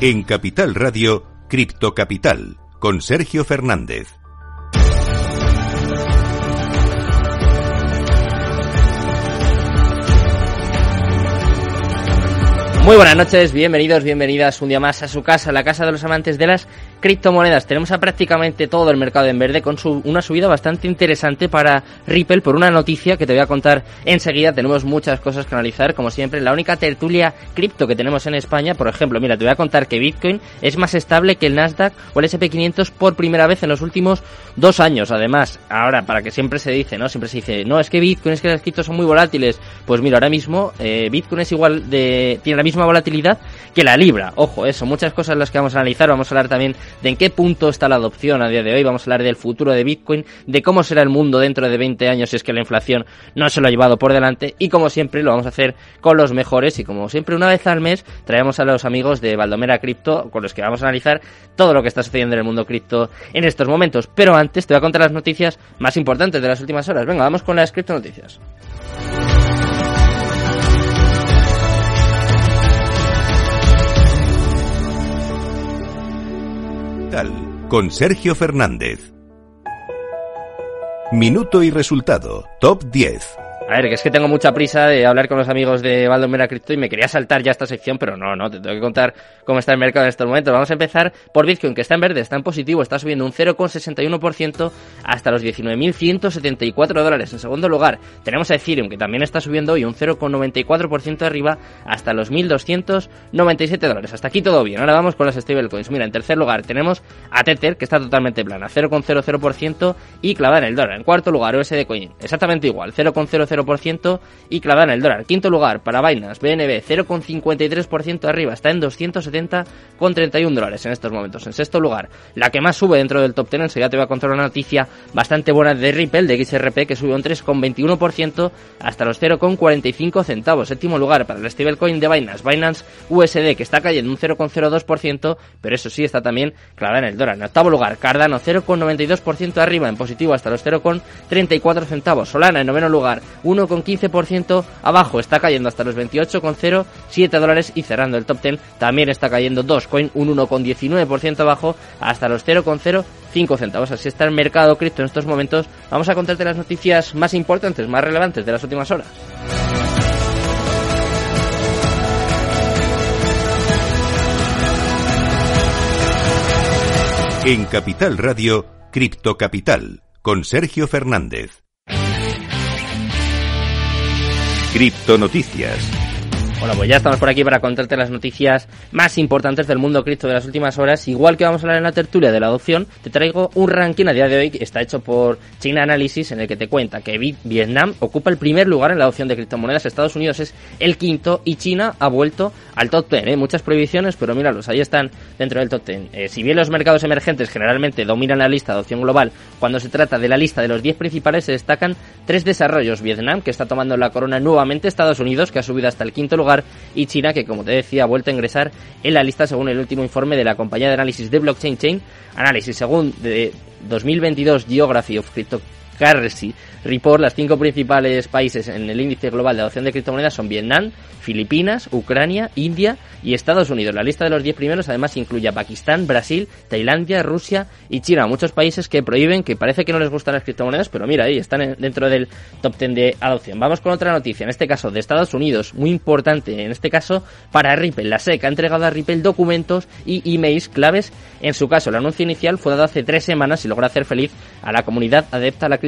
En Capital Radio, Cripto Capital, con Sergio Fernández. Muy buenas noches, bienvenidos, bienvenidas un día más a su casa, la casa de los amantes de las criptomonedas. Tenemos a prácticamente todo el mercado en verde con su, una subida bastante interesante para Ripple por una noticia que te voy a contar enseguida. Tenemos muchas cosas que analizar, como siempre. La única tertulia cripto que tenemos en España, por ejemplo, mira, te voy a contar que Bitcoin es más estable que el Nasdaq o el SP500 por primera vez en los últimos dos años. Además, ahora, para que siempre se dice, ¿no? Siempre se dice, no, es que Bitcoin, es que las criptos son muy volátiles. Pues mira, ahora mismo eh, Bitcoin es igual de, tiene la misma volatilidad que la libra. Ojo, eso, muchas cosas las que vamos a analizar. Vamos a hablar también de en qué punto está la adopción a día de hoy. Vamos a hablar del futuro de Bitcoin, de cómo será el mundo dentro de 20 años si es que la inflación no se lo ha llevado por delante. Y como siempre, lo vamos a hacer con los mejores. Y como siempre, una vez al mes, traemos a los amigos de Valdomera Cripto con los que vamos a analizar todo lo que está sucediendo en el mundo cripto en estos momentos. Pero antes, te voy a contar las noticias más importantes de las últimas horas. Venga, vamos con las cripto noticias. Con Sergio Fernández. Minuto y resultado. Top 10. A ver, que es que tengo mucha prisa de hablar con los amigos de Valdomera Cripto y me quería saltar ya esta sección, pero no, no, te tengo que contar cómo está el mercado en estos momentos. Vamos a empezar por Bitcoin, que está en verde, está en positivo, está subiendo un 0,61% hasta los 19.174 dólares. En segundo lugar, tenemos a Ethereum, que también está subiendo hoy un 0,94% arriba hasta los 1.297 dólares. Hasta aquí todo bien. Ahora vamos con las stablecoins. Mira, en tercer lugar tenemos a Tether, que está totalmente plana, 0,00% y clavada en el dólar. En cuarto lugar, USD Coin, exactamente igual, 0,00 y clavada en el dólar. Quinto lugar para Binance, BNB 0,53% arriba, está en 270,31 dólares en estos momentos. En sexto lugar, la que más sube dentro del top 10, ya te voy a contar una noticia bastante buena de Ripple, de XRP, que sube un 3,21% hasta los 0,45 centavos. Séptimo lugar para el stablecoin de Binance, Binance USD, que está cayendo un 0,02%, pero eso sí está también clavada en el dólar. En octavo lugar, Cardano 0,92% arriba, en positivo hasta los 0,34 centavos. Solana en noveno lugar, 1,15% abajo, está cayendo hasta los 28,07 dólares y cerrando el top 10 también está cayendo Dogecoin un 1,19% abajo hasta los 0,05 centavos. Así está el mercado cripto en estos momentos. Vamos a contarte las noticias más importantes, más relevantes de las últimas horas. En Capital Radio, Cripto Capital, con Sergio Fernández. Cripto Noticias. Bueno, pues ya estamos por aquí para contarte las noticias más importantes del mundo cripto de las últimas horas. Igual que vamos a hablar en la tertulia de la adopción, te traigo un ranking a día de hoy que está hecho por China Analysis en el que te cuenta que Vietnam ocupa el primer lugar en la adopción de criptomonedas, Estados Unidos es el quinto y China ha vuelto al top 10. ¿eh? Muchas prohibiciones, pero míralos, ahí están dentro del top 10. Eh, si bien los mercados emergentes generalmente dominan la lista de adopción global, cuando se trata de la lista de los 10 principales se destacan tres desarrollos. Vietnam, que está tomando la corona nuevamente, Estados Unidos, que ha subido hasta el quinto lugar, y China, que como te decía, ha vuelto a ingresar en la lista según el último informe de la compañía de análisis de blockchain Chain Analysis. Según de 2022 Geography of Cryptocurrency Report, las cinco principales países en el índice global de adopción de criptomonedas son Vietnam, Filipinas, Ucrania, India y Estados Unidos. La lista de los 10 primeros además incluye a Pakistán, Brasil, Tailandia, Rusia y China. Muchos países que prohíben, que parece que no les gustan las criptomonedas, pero mira, ahí están dentro del top 10 de adopción. Vamos con otra noticia, en este caso de Estados Unidos, muy importante, en este caso para Ripple. La SEC ha entregado a Ripple documentos y emails claves. En su caso, el anuncio inicial fue dado hace tres semanas y logra hacer feliz a la comunidad adepta a la criptomoneda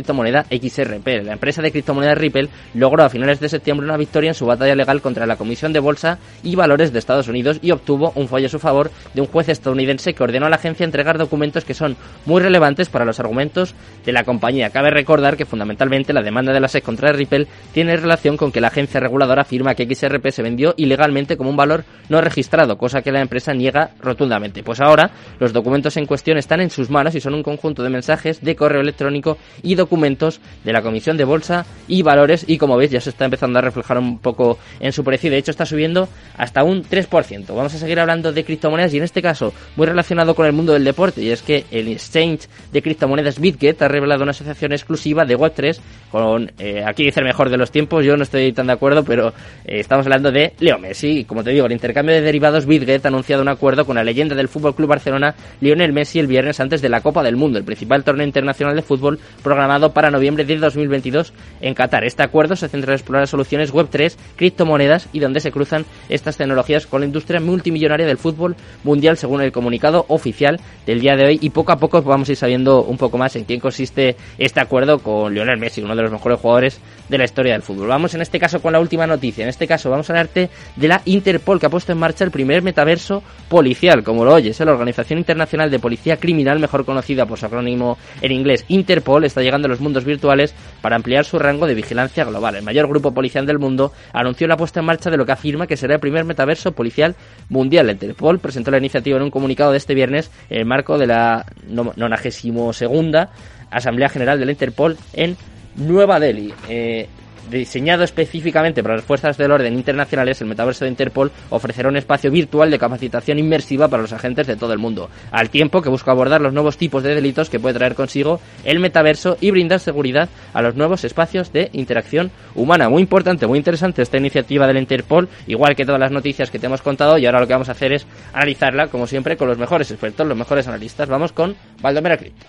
XRP. La empresa de criptomonedas Ripple logró a finales de septiembre una victoria en su batalla legal contra la Comisión de Bolsa y Valores de Estados Unidos y obtuvo un fallo a su favor de un juez estadounidense que ordenó a la agencia entregar documentos que son muy relevantes para los argumentos de la compañía. Cabe recordar que fundamentalmente la demanda de la SEC contra Ripple tiene relación con que la agencia reguladora afirma que XRP se vendió ilegalmente como un valor no registrado, cosa que la empresa niega rotundamente. Pues ahora los documentos en cuestión están en sus manos y son un conjunto de mensajes de correo electrónico y documentos de la Comisión de Bolsa y Valores y como veis ya se está empezando a reflejar un poco en su precio de hecho está subiendo hasta un 3%. Vamos a seguir hablando de criptomonedas y en este caso muy relacionado con el mundo del deporte y es que el exchange de criptomonedas BitGet ha revelado una asociación exclusiva de Web3 con, eh, aquí dice el mejor de los tiempos, yo no estoy tan de acuerdo, pero eh, estamos hablando de Leo Messi. Como te digo, el intercambio de derivados BitGet ha anunciado un acuerdo con la leyenda del Fútbol Club Barcelona, Lionel Messi, el viernes antes de la Copa del Mundo, el principal torneo internacional de fútbol programado para noviembre de 2022 en Qatar. Este acuerdo se centra en explorar soluciones Web3, criptomonedas y donde se cruzan estas tecnologías con la industria multimillonaria del fútbol mundial, según el comunicado oficial del día de hoy. Y poco a poco vamos a ir sabiendo un poco más en quién consiste este acuerdo con Lionel Messi, uno de los mejores jugadores de la historia del fútbol. Vamos en este caso con la última noticia. En este caso vamos a hablarte de la Interpol que ha puesto en marcha el primer metaverso policial, como lo oyes, ¿eh? la Organización Internacional de Policía Criminal, mejor conocida por su acrónimo en inglés Interpol, está llegando los mundos virtuales para ampliar su rango de vigilancia global. El mayor grupo policial del mundo anunció la puesta en marcha de lo que afirma que será el primer metaverso policial mundial. La Interpol presentó la iniciativa en un comunicado de este viernes en el marco de la 92 Asamblea General de la Interpol en Nueva Delhi. Eh, diseñado específicamente para las fuerzas del orden internacionales, el metaverso de Interpol ofrecerá un espacio virtual de capacitación inmersiva para los agentes de todo el mundo, al tiempo que busca abordar los nuevos tipos de delitos que puede traer consigo el metaverso y brindar seguridad a los nuevos espacios de interacción humana. Muy importante, muy interesante esta iniciativa del Interpol, igual que todas las noticias que te hemos contado, y ahora lo que vamos a hacer es analizarla, como siempre, con los mejores expertos, los mejores analistas. Vamos con Valdomera Cripto.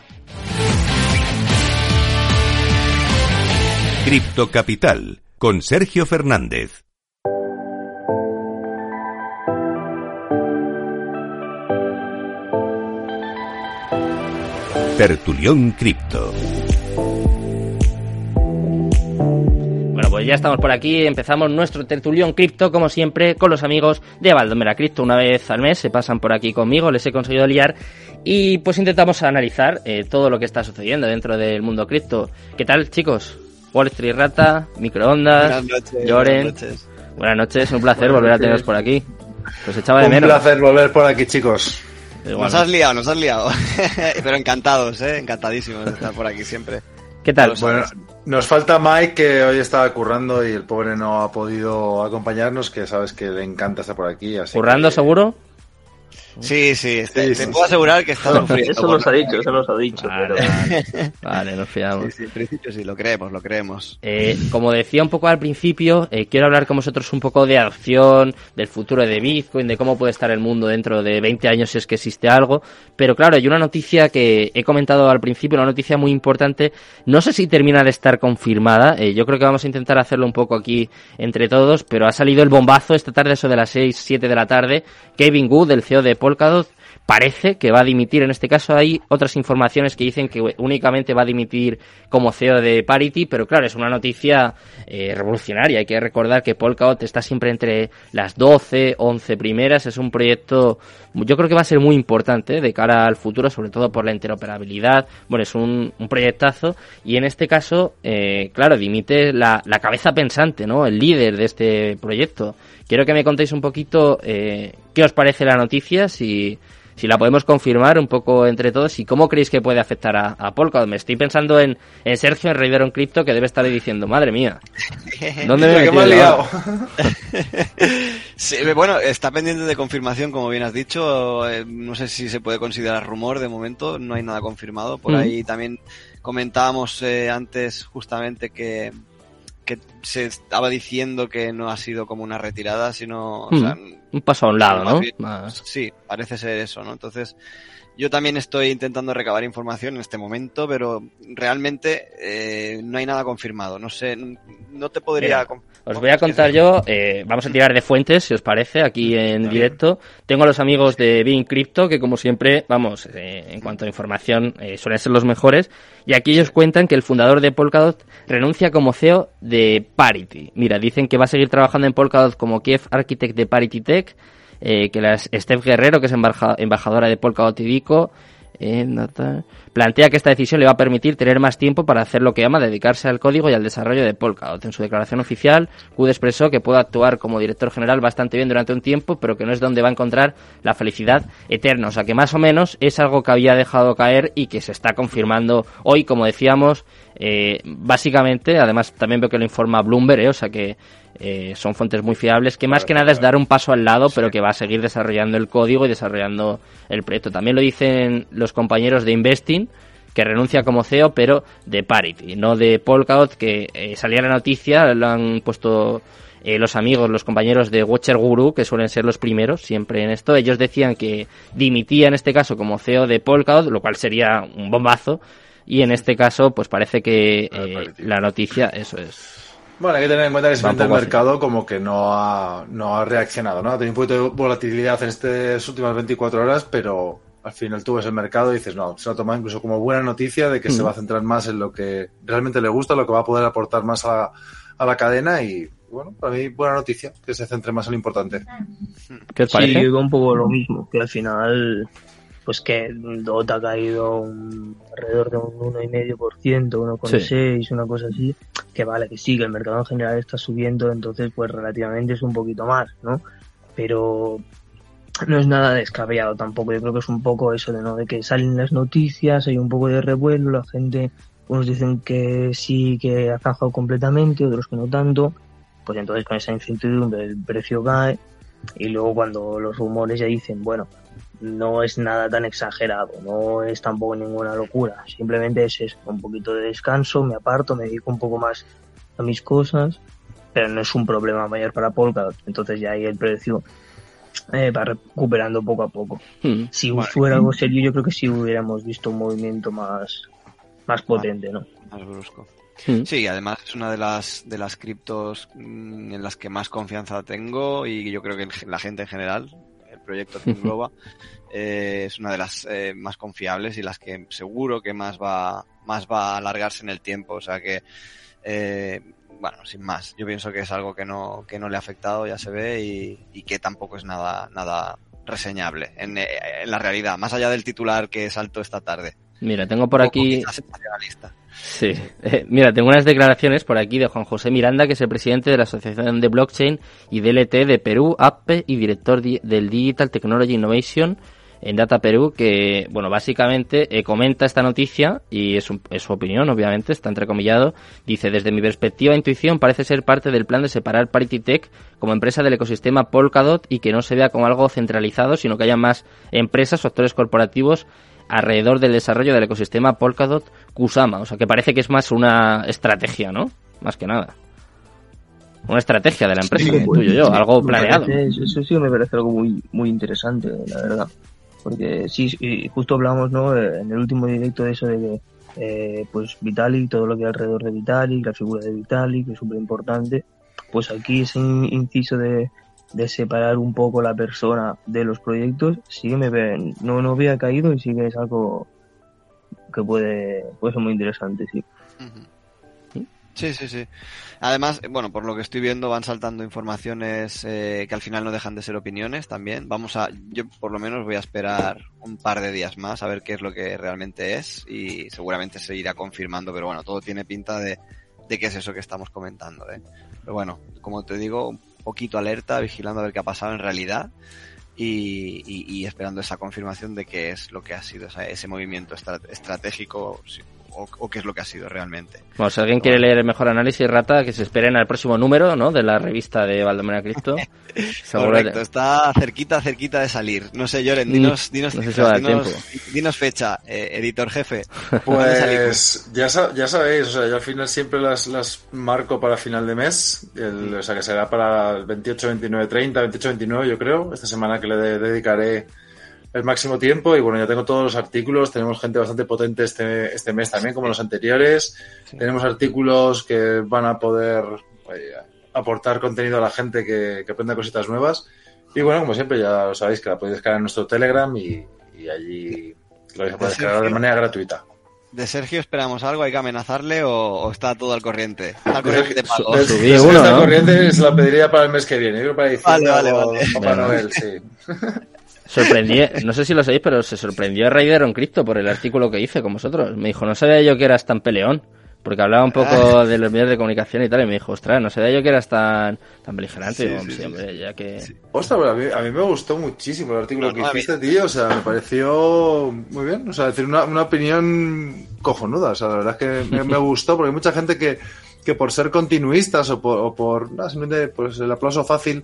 Cripto Capital con Sergio Fernández. Tertulión Cripto. Bueno, pues ya estamos por aquí, empezamos nuestro tertulión cripto, como siempre, con los amigos de Valdomera Cripto. Una vez al mes se pasan por aquí conmigo, les he conseguido liar y pues intentamos analizar eh, todo lo que está sucediendo dentro del mundo cripto. ¿Qué tal, chicos? Wall Street Rata, Microondas, Lloren. Buenas noches. Buenas noches, un placer volver a teneros por aquí. Pues echaba de menos. Un placer volver por aquí, chicos. Nos has liado, nos has liado. Pero encantados, ¿eh? Encantadísimos de estar por aquí siempre. ¿Qué tal? Bueno, nos falta Mike, que hoy estaba currando y el pobre no ha podido acompañarnos, que sabes que le encanta estar por aquí. ¿Currando seguro? Sí, sí, te, puedo asegurar que está sufriendo. Eso nos ha dicho, eso nos ha dicho. Vale, vale. nos fiamos. Sí, en principio sí, lo creemos, lo creemos. Eh, como decía un poco al principio, eh, quiero hablar con vosotros un poco de adopción, del futuro de Bitcoin, de cómo puede estar el mundo dentro de 20 años si es que existe algo. Pero claro, hay una noticia que he comentado al principio, una noticia muy importante. No sé si termina de estar confirmada. Eh, yo creo que vamos a intentar hacerlo un poco aquí entre todos, pero ha salido el bombazo esta tarde, eso de las 6, 7 de la tarde. Kevin Good, el CEO de Polkadot parece que va a dimitir. En este caso hay otras informaciones que dicen que únicamente va a dimitir como CEO de Parity, pero claro, es una noticia eh, revolucionaria. Hay que recordar que Polkadot está siempre entre las 12, 11 primeras. Es un proyecto, yo creo que va a ser muy importante de cara al futuro, sobre todo por la interoperabilidad. Bueno, es un, proyectazo y en este caso, eh, claro, dimite la, la, cabeza pensante, ¿no? El líder de este proyecto. Quiero que me contéis un poquito eh, qué os parece la noticia, si, si la podemos confirmar un poco entre todos y cómo creéis que puede afectar a, a Polkadot. Me estoy pensando en, en Sergio, en en Crypto, que debe estar diciendo, madre mía, ¿dónde me he liado? sí, bueno, está pendiente de confirmación, como bien has dicho. Eh, no sé si se puede considerar rumor de momento, no hay nada confirmado. Por ahí también comentábamos eh, antes justamente que que se estaba diciendo que no ha sido como una retirada, sino... Hmm. Un paso a un lado, ¿no? sí, parece ser eso, ¿no? Entonces, yo también estoy intentando recabar información en este momento, pero realmente eh, no hay nada confirmado. No sé, no te podría... os voy a contar yo, eh, vamos a tirar de fuentes, si os parece, aquí en directo. Tengo a los amigos de Bean Crypto, que como siempre, vamos, eh, en cuanto a información, suelen ser los mejores. Y aquí ellos cuentan que el fundador de Polkadot renuncia como CEO de Parity. Mira, dicen que va a seguir trabajando en Polkadot como Kiev Architect de Parity Tech eh, que la Steph Guerrero, que es embajadora de Polkadot y plantea que esta decisión le va a permitir tener más tiempo para hacer lo que ama, dedicarse al código y al desarrollo de Polkadot. En su declaración oficial, Kud expresó que puede actuar como director general bastante bien durante un tiempo, pero que no es donde va a encontrar la felicidad eterna. O sea que más o menos es algo que había dejado caer y que se está confirmando hoy, como decíamos, eh, básicamente, además también veo que lo informa Bloomberg, eh, o sea que eh, son fuentes muy fiables, que más que nada es dar un paso al lado, pero que va a seguir desarrollando el código y desarrollando el proyecto. También lo dicen los compañeros de Investing, que renuncia como CEO, pero de Parity, no de Polkadot, que eh, salía la noticia, lo han puesto eh, los amigos, los compañeros de Watcher Guru, que suelen ser los primeros siempre en esto. Ellos decían que dimitía en este caso como CEO de Polkadot, lo cual sería un bombazo. Y en este caso, pues parece que la noticia, eso es, bueno, hay que tener en cuenta que el mercado como que no ha, no ha reaccionado, ¿no? Ha tenido un poquito de volatilidad en estas últimas 24 horas, pero al final tú ves el mercado y dices, no, se lo toma incluso como buena noticia de que se va a centrar más en lo que realmente le gusta, lo que va a poder aportar más a, la cadena y, bueno, para mí buena noticia, que se centre más en lo importante. ¿Qué os parece? Sí, digo un poco lo mismo, que al final pues que DOT ha caído alrededor de un 1,5%, 1,6%, una cosa así, que vale, que sí, que el mercado en general está subiendo, entonces pues relativamente es un poquito más, ¿no? Pero no es nada descabellado tampoco, yo creo que es un poco eso de, ¿no? de que salen las noticias, hay un poco de revuelo, la gente, unos dicen que sí, que ha bajado completamente, otros que no tanto, pues entonces con esa incertidumbre el precio cae y luego cuando los rumores ya dicen, bueno, no es nada tan exagerado, no es tampoco ninguna locura, simplemente es eso, un poquito de descanso, me aparto, me dedico un poco más a mis cosas, pero no es un problema mayor para Polkadot, entonces ya ahí el precio eh, va recuperando poco a poco. Hmm. Si fuera algo serio, yo creo que sí hubiéramos visto un movimiento más, más potente, ¿no? Más brusco. Hmm. Sí, además es una de las de las criptos mm, en las que más confianza tengo y yo creo que la gente en general, proyecto Globa eh, es una de las eh, más confiables y las que seguro que más va, más va a alargarse en el tiempo. O sea que, eh, bueno, sin más, yo pienso que es algo que no, que no le ha afectado, ya se ve, y, que tampoco es nada, nada reseñable en, en, la realidad, más allá del titular que saltó esta tarde. Mira, tengo por aquí. Sí, eh, mira, tengo unas declaraciones por aquí de Juan José Miranda, que es el presidente de la Asociación de Blockchain y DLT de Perú, APPE, y director del Digital Technology Innovation en Data Perú, que, bueno, básicamente eh, comenta esta noticia, y es, es, su opinión, obviamente, está entrecomillado, dice, desde mi perspectiva, intuición parece ser parte del plan de separar Parity Tech como empresa del ecosistema Polkadot y que no se vea como algo centralizado, sino que haya más empresas o actores corporativos alrededor del desarrollo del ecosistema Polkadot Kusama. O sea, que parece que es más una estrategia, ¿no? Más que nada. Una estrategia de la empresa, tuyo yo, algo planeado. eso sí me parece algo muy, muy interesante, la verdad. Porque sí, justo hablamos, ¿no? En el último directo de eso de que, eh, pues Vitalik, todo lo que hay alrededor de Vitalik, la figura de Vitalik, que es súper importante. Pues aquí ese inciso de, de separar un poco la persona de los proyectos, sí me ven, no, no había caído y sí que es algo que puede, puede ser muy interesante, sí. Sí, sí, sí. Además, bueno, por lo que estoy viendo van saltando informaciones eh, que al final no dejan de ser opiniones también. Vamos a, yo por lo menos voy a esperar un par de días más a ver qué es lo que realmente es y seguramente se irá confirmando, pero bueno, todo tiene pinta de, de qué es eso que estamos comentando. ¿eh? Pero bueno, como te digo, poquito alerta, vigilando a ver qué ha pasado en realidad y, esperando esa confirmación de qué es lo que ha sido ese movimiento estratégico o, qué es lo que ha sido realmente. Bueno, si alguien quiere leer el mejor análisis, Rata, que se esperen al próximo número, ¿no? De la revista de Valdomera Cristo. Correcto, está cerquita, cerquita de salir. No sé, Lloren, mm, dinos, dinos, dinos, fecha, eh, editor jefe. Pues ya, ya sabéis, o sea, yo al final siempre las, las marco para final de mes, el, o sea, que será para el 28, 29, 30, 28, 29, yo creo. Esta semana que le dedicaré el máximo tiempo y bueno, ya tengo todos los artículos, tenemos gente bastante potente este, este mes también, como los anteriores, tenemos artículos que van a poder eh, aportar contenido a la gente que, que aprenda cositas nuevas y bueno, como siempre ya lo sabéis que la podéis descargar en nuestro Telegram y, allí lo vais a poder descargar de manera gratuita. ¿De Sergio esperamos algo? ¿Hay que amenazarle o, está todo al corriente? Al corriente corriente se la pediría para el mes que viene. Yo para diciembre vale, vale, Papá Noel, sí. sorprendí, no sé si lo sabéis, pero se sorprendió Raider on Crypto por el artículo que hice con vosotros. Me dijo, no sabía yo que eras tan peleón. Porque hablaba un poco ah. de los medios de comunicación y tal, y me dijo, ostras, no sabía yo que eras tan, tan beligerante. ya que... Ostras, a mí, a mí, me gustó muchísimo el artículo que hiciste, tío. O sea, me pareció muy bien. O sea, decir, una, una opinión cojonuda. O sea, la verdad es que me, gustó, porque hay mucha gente que, que por ser continuistas o por, o por simplemente pues, el aplauso fácil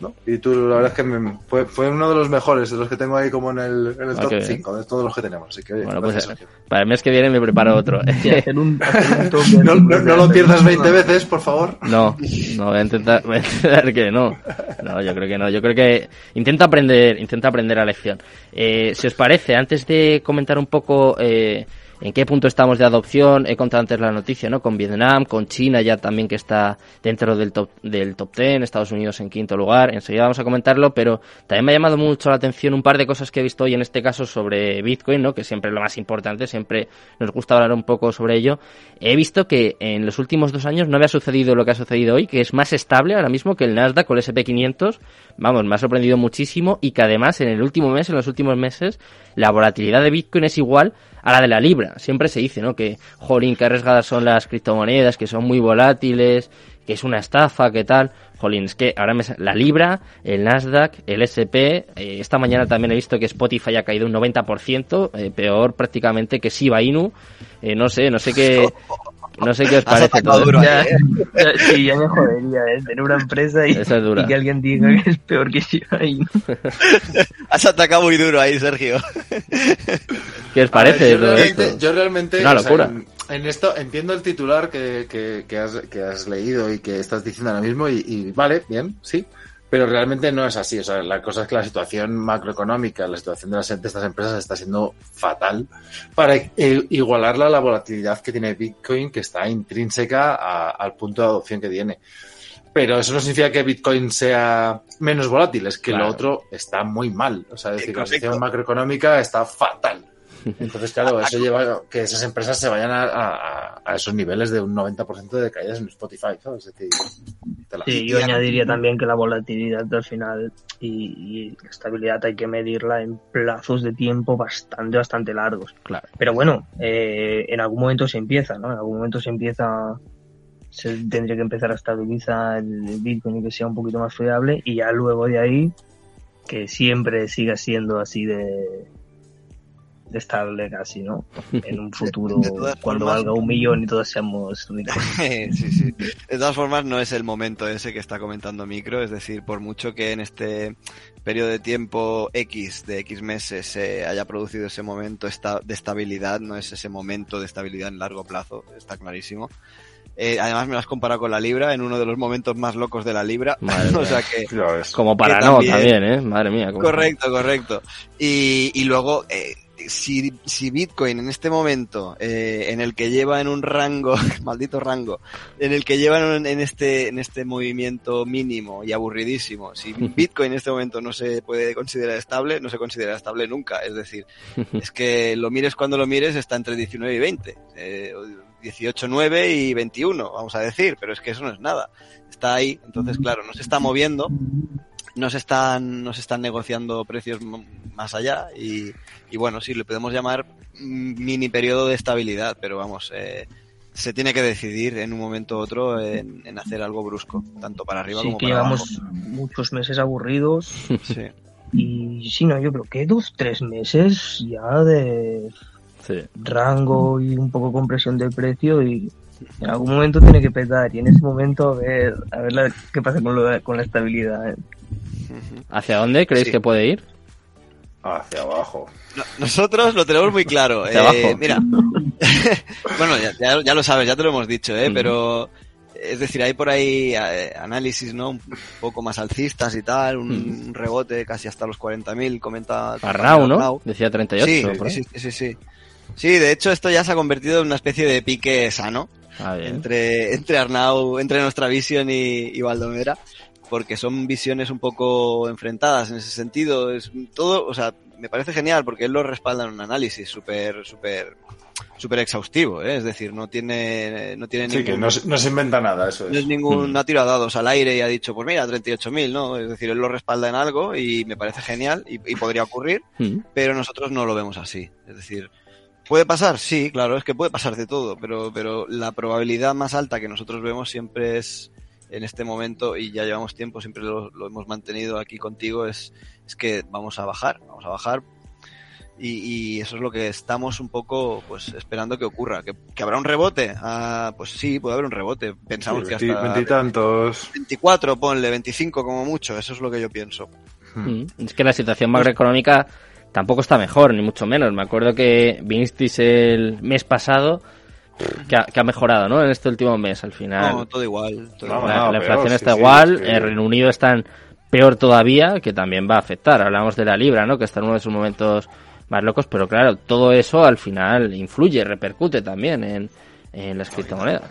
¿no? Y tú, la verdad es que me, fue, fue, uno de los mejores, de los que tengo ahí como en el, en el top 5 de todos los que tenemos. Así que, bueno, pues, para el mes que viene me preparo otro. no, no, lo pierdas 20 veces, por favor. No, no, voy a intentar, voy a intentar que no. No, yo creo que no. Yo creo que intenta aprender, intenta aprender la lección. Eh, si os parece, antes de comentar un poco eh, en qué punto estamos de adopción. He contado antes la noticia, ¿no? Con Vietnam, con China ya también que está dentro del top, del top 10, Estados Unidos en quinto lugar. Enseguida vamos a comentarlo, pero también me ha llamado mucho la atención un par de cosas que he visto hoy en este caso sobre Bitcoin, ¿no? Que siempre es lo más importante, siempre nos gusta hablar un poco sobre ello. He visto que en los últimos dos años no había sucedido lo que ha sucedido hoy, que es más estable ahora mismo que el Nasdaq o el SP500. Vamos, me ha sorprendido muchísimo y que además en el último mes, en los últimos meses, la volatilidad de Bitcoin es igual a la de la libra. Siempre se dice, ¿no? Que, jolín, qué arriesgadas son las criptomonedas, que son muy volátiles, que es una estafa, que tal. Jolín, es que ahora me la libra, el Nasdaq, el SP, eh, esta mañana también he visto que Spotify ha caído un 90%, eh, peor prácticamente que Shiba Inu. Eh, no sé, no sé qué, no sé qué os parece todo. Duro ya, sí, ya me jodería, ¿eh? Tener una empresa y, y, que alguien diga que es peor que Shiba Inu. Has atacado muy duro ahí, Sergio. ¿Qué os parece? yo, realmente, yo, realmente, Una locura. en, esto entiendo el titular que, que, que, has, que has leído y que estás diciendo ahora mismo y, y vale, bien, sí pero realmente no es así. O sea, la cosa es que la situación macroeconómica, la situación de, las, de estas empresas está siendo fatal para igualarla a la volatilidad que tiene Bitcoin, que está intrínseca al punto de adopción que tiene. Pero eso no significa que Bitcoin sea menos volátil, es que lo otro está muy mal. O sea, es decir, la situación macroeconómica está fatal. Entonces, claro, eso lleva a que esas empresas se vayan a, esos niveles de un 90% de caídas en Spotify, ¿sabes? sí, yo añadiría también que la volatilidad al final y, la estabilidad hay que medirla en plazos de tiempo bastante, bastante largos. Claro. Pero bueno, eh, en algún momento se empieza, ¿no? En algún momento se empieza se tendría que empezar a estabilizar el Bitcoin y que sea un poquito más fiable y ya luego de ahí que siempre siga siendo así de estable casi, ¿no? En un futuro, cuando valga un millón y todos seamos ricos. sí, sí. De todas formas, no es el momento ese que está comentando Micro, es decir, por mucho que en este periodo de tiempo X, de X meses, se haya producido ese momento de estabilidad, no es ese momento de estabilidad en largo plazo, está clarísimo. Eh, además me lo has comparado con la Libra en uno de los momentos más locos de la Libra. o sea que como para no también, ¿eh? Madre mía. Correcto, correcto. Y, y luego eh, si, si Bitcoin en este momento, eh, en el que lleva en un rango, maldito rango, en el que lleva en, este, en este movimiento mínimo y aburridísimo, si Bitcoin en este momento no se puede considerar estable, no se considera estable nunca. Es decir, es que lo mires cuando lo mires, está entre 19 y 20. Eh, 18, 9 y 21, vamos a decir, pero es que eso no es nada. Está ahí, entonces claro, no se está moviendo, no se están, no se están negociando precios más allá y, y bueno, sí, le podemos llamar mini periodo de estabilidad, pero vamos, eh, se tiene que decidir en un momento u otro en, hacer algo brusco, tanto para arriba como para abajo. llevamos muchos meses aburridos. sí. Y sí, no, yo creo que dos, tres meses ya de rango y un poco compresión del precio y en algún momento tiene que petar y en ese momento a ver, a ver qué pasa con, lo, con la estabilidad. ¿eh? ¿Hacia dónde creéis que puede ir? Hacia abajo. nosotros lo tenemos muy claro. Eh, mira, bueno, ya, lo sabes, ya te lo hemos dicho, ¿eh? pero es decir, hay por ahí eh, análisis, ¿no? Un poco más alcistas y tal, un, rebote casi hasta los 40.000, comenta... Arnau, ¿no? Decía 38. Sí, sí, sí, sí. Sí, de hecho esto ya se ha convertido en una especie de pique sano ah, entre, entre Arnau, entre nuestra visión y, y Valdomera porque son visiones un poco enfrentadas en ese sentido. Es todo, o sea, me parece genial porque él lo respalda en un análisis súper, súper súper exhaustivo, ¿eh? es decir, no tiene, no tiene sí, que no, se inventa nada, eso es. No es ningún, no ha tirado dados al aire y ha dicho, pues mira, 38.000, ¿no? Es decir, él lo respalda en algo y me parece genial y, podría ocurrir, pero nosotros no lo vemos así. Es decir, ¿puede pasar? Sí, claro, es que puede pasar de todo, pero, pero la probabilidad más alta que nosotros vemos siempre es, en este momento, y ya llevamos tiempo, siempre lo, lo hemos mantenido aquí contigo, es, es que vamos a bajar, vamos a bajar y, eso es lo que estamos un poco pues esperando que ocurra. ¿Que, habrá un rebote? Ah, pues sí, puede haber un rebote. Pensamos que hasta... Veintitantos. 24, ponle, 25 como mucho. Eso es lo que yo pienso. Hmm. Mm, es que la situación macroeconómica tampoco está mejor, ni mucho menos. Me acuerdo que vinisteis el mes pasado que ha, mejorado, ¿no? En este último mes, al final. No, todo igual. la, inflación está igual, el Reino Unido está peor todavía, que también va a afectar. Hablamos de la libra, ¿no? Que está en uno de sus momentos más locos, pero claro, todo eso al final influye, repercute también en, en las criptomonedas.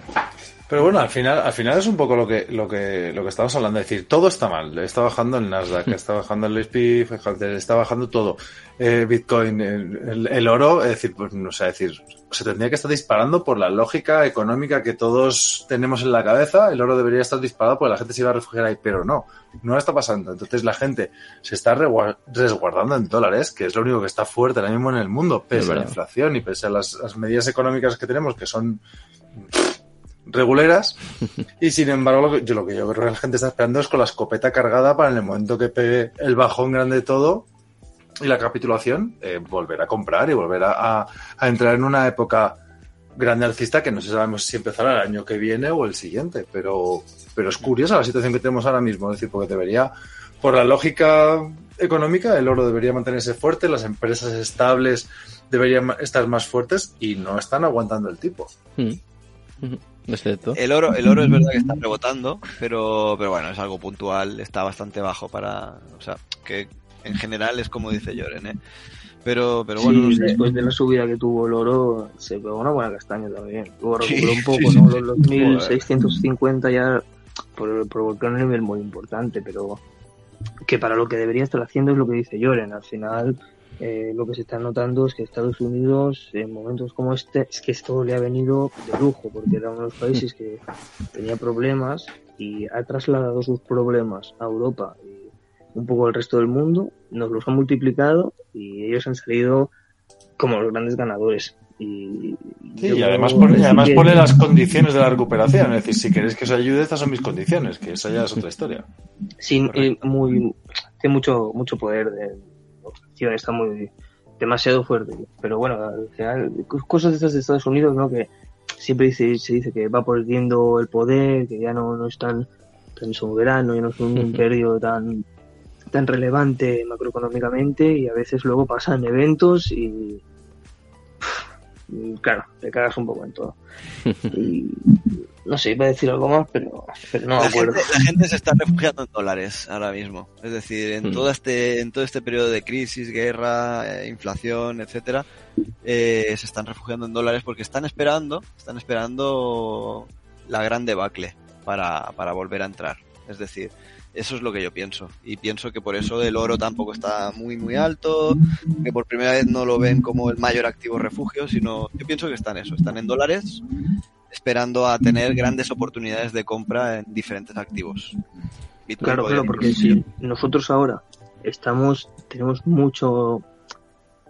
Pero bueno, al final, al final es un poco lo que, lo que, lo que estamos hablando, es decir, todo está mal. Está bajando el Nasdaq, está bajando el S&P, está bajando todo. Eh, Bitcoin, el, oro, es decir, pues no sé, decir, se tendría que estar disparando por la lógica económica que todos tenemos en la cabeza. El oro debería estar disparado porque la gente se iba a refugiar ahí, pero no, no está pasando. Entonces la gente se está resguardando en dólares, que es lo único que está fuerte ahora mismo en el mundo, pese a la inflación y pese a las, las medidas económicas que tenemos, que son reguleras. Y sin embargo lo que, yo lo que yo creo que la gente está esperando es con la escopeta cargada para en el momento que pegue el bajón grande de todo y la capitulación eh, volver a comprar y volver a, entrar en una época grande alcista que no sé sabemos si empezará el año que viene o el siguiente pero pero es curiosa la situación que tenemos ahora mismo es decir porque debería por la lógica económica el oro debería mantenerse fuerte las empresas estables deberían estar más fuertes y no están aguantando el tipo. Mm. El oro, el oro es verdad que está rebotando, pero, pero bueno, es algo puntual, está bastante bajo para, o sea, que en general es como dice Lloren, ¿eh? Pero, pero bueno, después de la subida que tuvo el oro, se pegó una buena castaña también. Luego recuperó un poco, ¿no? Los, 1650 ya provocó un nivel muy importante, pero que para lo que debería estar haciendo es lo que dice Lloren. Al final, eh, lo que se está notando es que Estados Unidos en momentos como este es que esto le ha venido de lujo porque era uno de los países que tenía problemas y ha trasladado sus problemas a Europa y un poco al resto del mundo, nos los ha multiplicado y ellos han salido como los grandes ganadores. Y, y además, pone, además pone las condiciones de la recuperación. Es decir, si queréis que os ayude, estas son mis condiciones, que esa ya es otra historia. Sí, muy, tiene mucho, mucho poder de, está muy demasiado fuerte. Pero bueno, al final, cosas de estas de Estados Unidos, ¿no? Que siempre dice, se dice que va perdiendo el poder, que ya no, no es tan, tan soberano, ya no es un imperio tan, tan relevante macroeconómicamente y a veces luego pasan eventos y, claro, te cagas un poco en todo. y no sé, iba a decir algo más, pero, no me acuerdo. la gente se está refugiando en dólares ahora mismo. Es decir, en, hmm. todo, este, en todo este periodo de crisis, guerra, eh, inflación, etcétera, eh, se están refugiando en dólares porque están esperando, están esperando la gran debacle para, para volver a entrar. Es decir, eso es lo que yo pienso. Y pienso que por eso el oro tampoco está muy, muy alto, que por primera vez no lo ven como el mayor activo refugio, sino yo pienso que están eso, están en dólares esperando a tener grandes oportunidades de compra en diferentes activos. claro, claro, porque si nosotros ahora estamos, tenemos mucho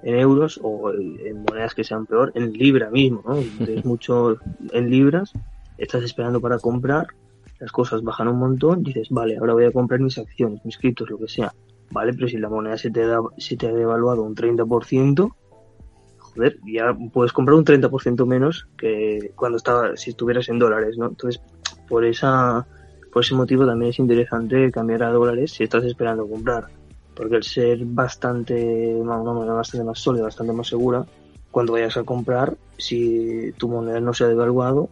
en euros o en monedas que sean peor, en libra mismo, ¿no? Tienes mucho en libras, estás esperando para comprar, las cosas bajan un montón, dices, vale, ahora voy a comprar mis acciones, mis criptos, lo que sea. Vale, pero si la moneda se te, da, se te ha devaluado un 30%, ya puedes comprar un 30% menos que cuando estaba, si estuvieras en dólares, ¿no? Entonces, por esa, por ese motivo también es interesante cambiar a dólares si estás esperando comprar. Porque el ser bastante, moneda bastante más sólida, bastante más segura, cuando vayas a comprar, si tu moneda no se ha devaluado,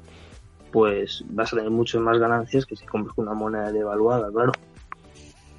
pues vas a tener muchas más ganancias que si compras una moneda devaluada, claro.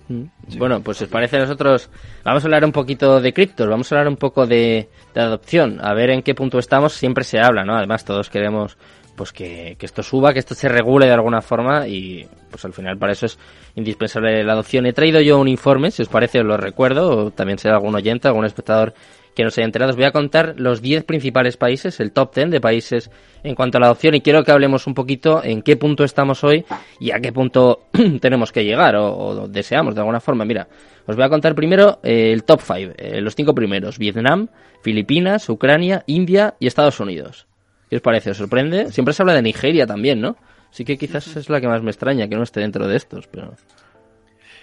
Mm. Bueno, pues os parece a nosotros, vamos a hablar un poquito de criptos, vamos a hablar un poco de, adopción, a ver en qué punto estamos, siempre se habla, ¿no? Además todos queremos pues que, esto suba, que esto se regule de alguna forma y pues al final para eso es indispensable la adopción. He traído yo un informe, si os parece os lo recuerdo, o también sea algún oyente, algún espectador que no se haya enterado. Os voy a contar los 10 principales países, el top 10 de países en cuanto a la adopción y quiero que hablemos un poquito en qué punto estamos hoy y a qué punto tenemos que llegar o, deseamos de alguna forma. Mira, os voy a contar primero eh, el top 5, eh, los cinco primeros, Vietnam, Filipinas, Ucrania, India y Estados Unidos. ¿Qué os parece? ¿Os sorprende? Siempre se habla de Nigeria también, ¿no? Sí que quizás es la que más me extraña que no esté dentro de estos, pero...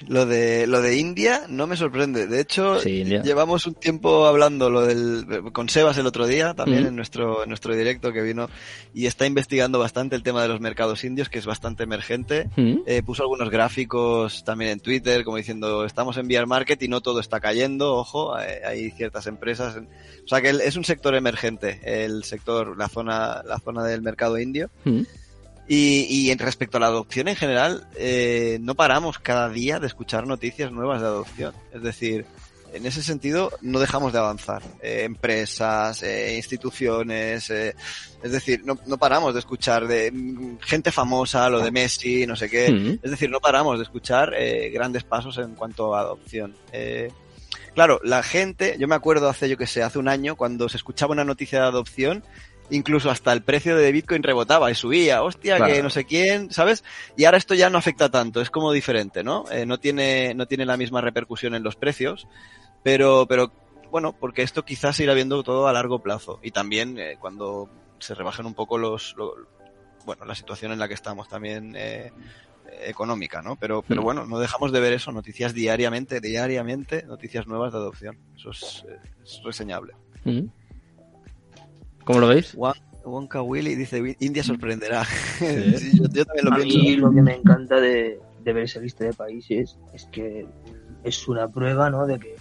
Lo de, lo de India no me sorprende. De hecho, llevamos un tiempo hablando lo del, con Sebas el otro día, también en, nuestro, nuestro directo que vino, y está investigando bastante el tema de los mercados indios, que es bastante emergente. Eh, puso algunos gráficos también en Twitter, como diciendo, estamos en bear market y no todo está cayendo, ojo, hay, ciertas empresas. o sea que es un sector emergente, el sector, la zona, la zona del mercado indio. Y, y respecto a la adopción en general, eh, no paramos cada día de escuchar noticias nuevas de adopción. Es decir, en ese sentido no dejamos de avanzar. Eh, empresas, eh, instituciones, eh, es decir, no, no, paramos de escuchar de mm, gente famosa, lo de Messi, no sé qué. Es decir, no paramos de escuchar eh, grandes pasos en cuanto a adopción. claro, la gente, yo me acuerdo hace, yo que sé, hace un año, cuando se escuchaba una noticia de adopción, incluso hasta el precio de Bitcoin rebotaba y subía, hostia, que no sé quién, ¿sabes? Y ahora esto ya no afecta tanto, es como diferente, ¿no? Eh, no tiene, no tiene la misma repercusión en los precios, pero, pero, bueno, porque esto quizás se irá viendo todo a largo plazo. Y también eh, cuando se rebajen un poco los, bueno, la situación en la que estamos también, eh, económica, ¿no? Pero, pero mm. bueno, no dejamos de ver eso, noticias diariamente, diariamente, noticias nuevas de adopción. Eso es, reseñable. Mm. ¿Cómo lo veis? Wonka Willy dice, India sorprenderá. yo, también lo A mí lo que me encanta de, ver esa lista de países es que es una prueba ¿no? de que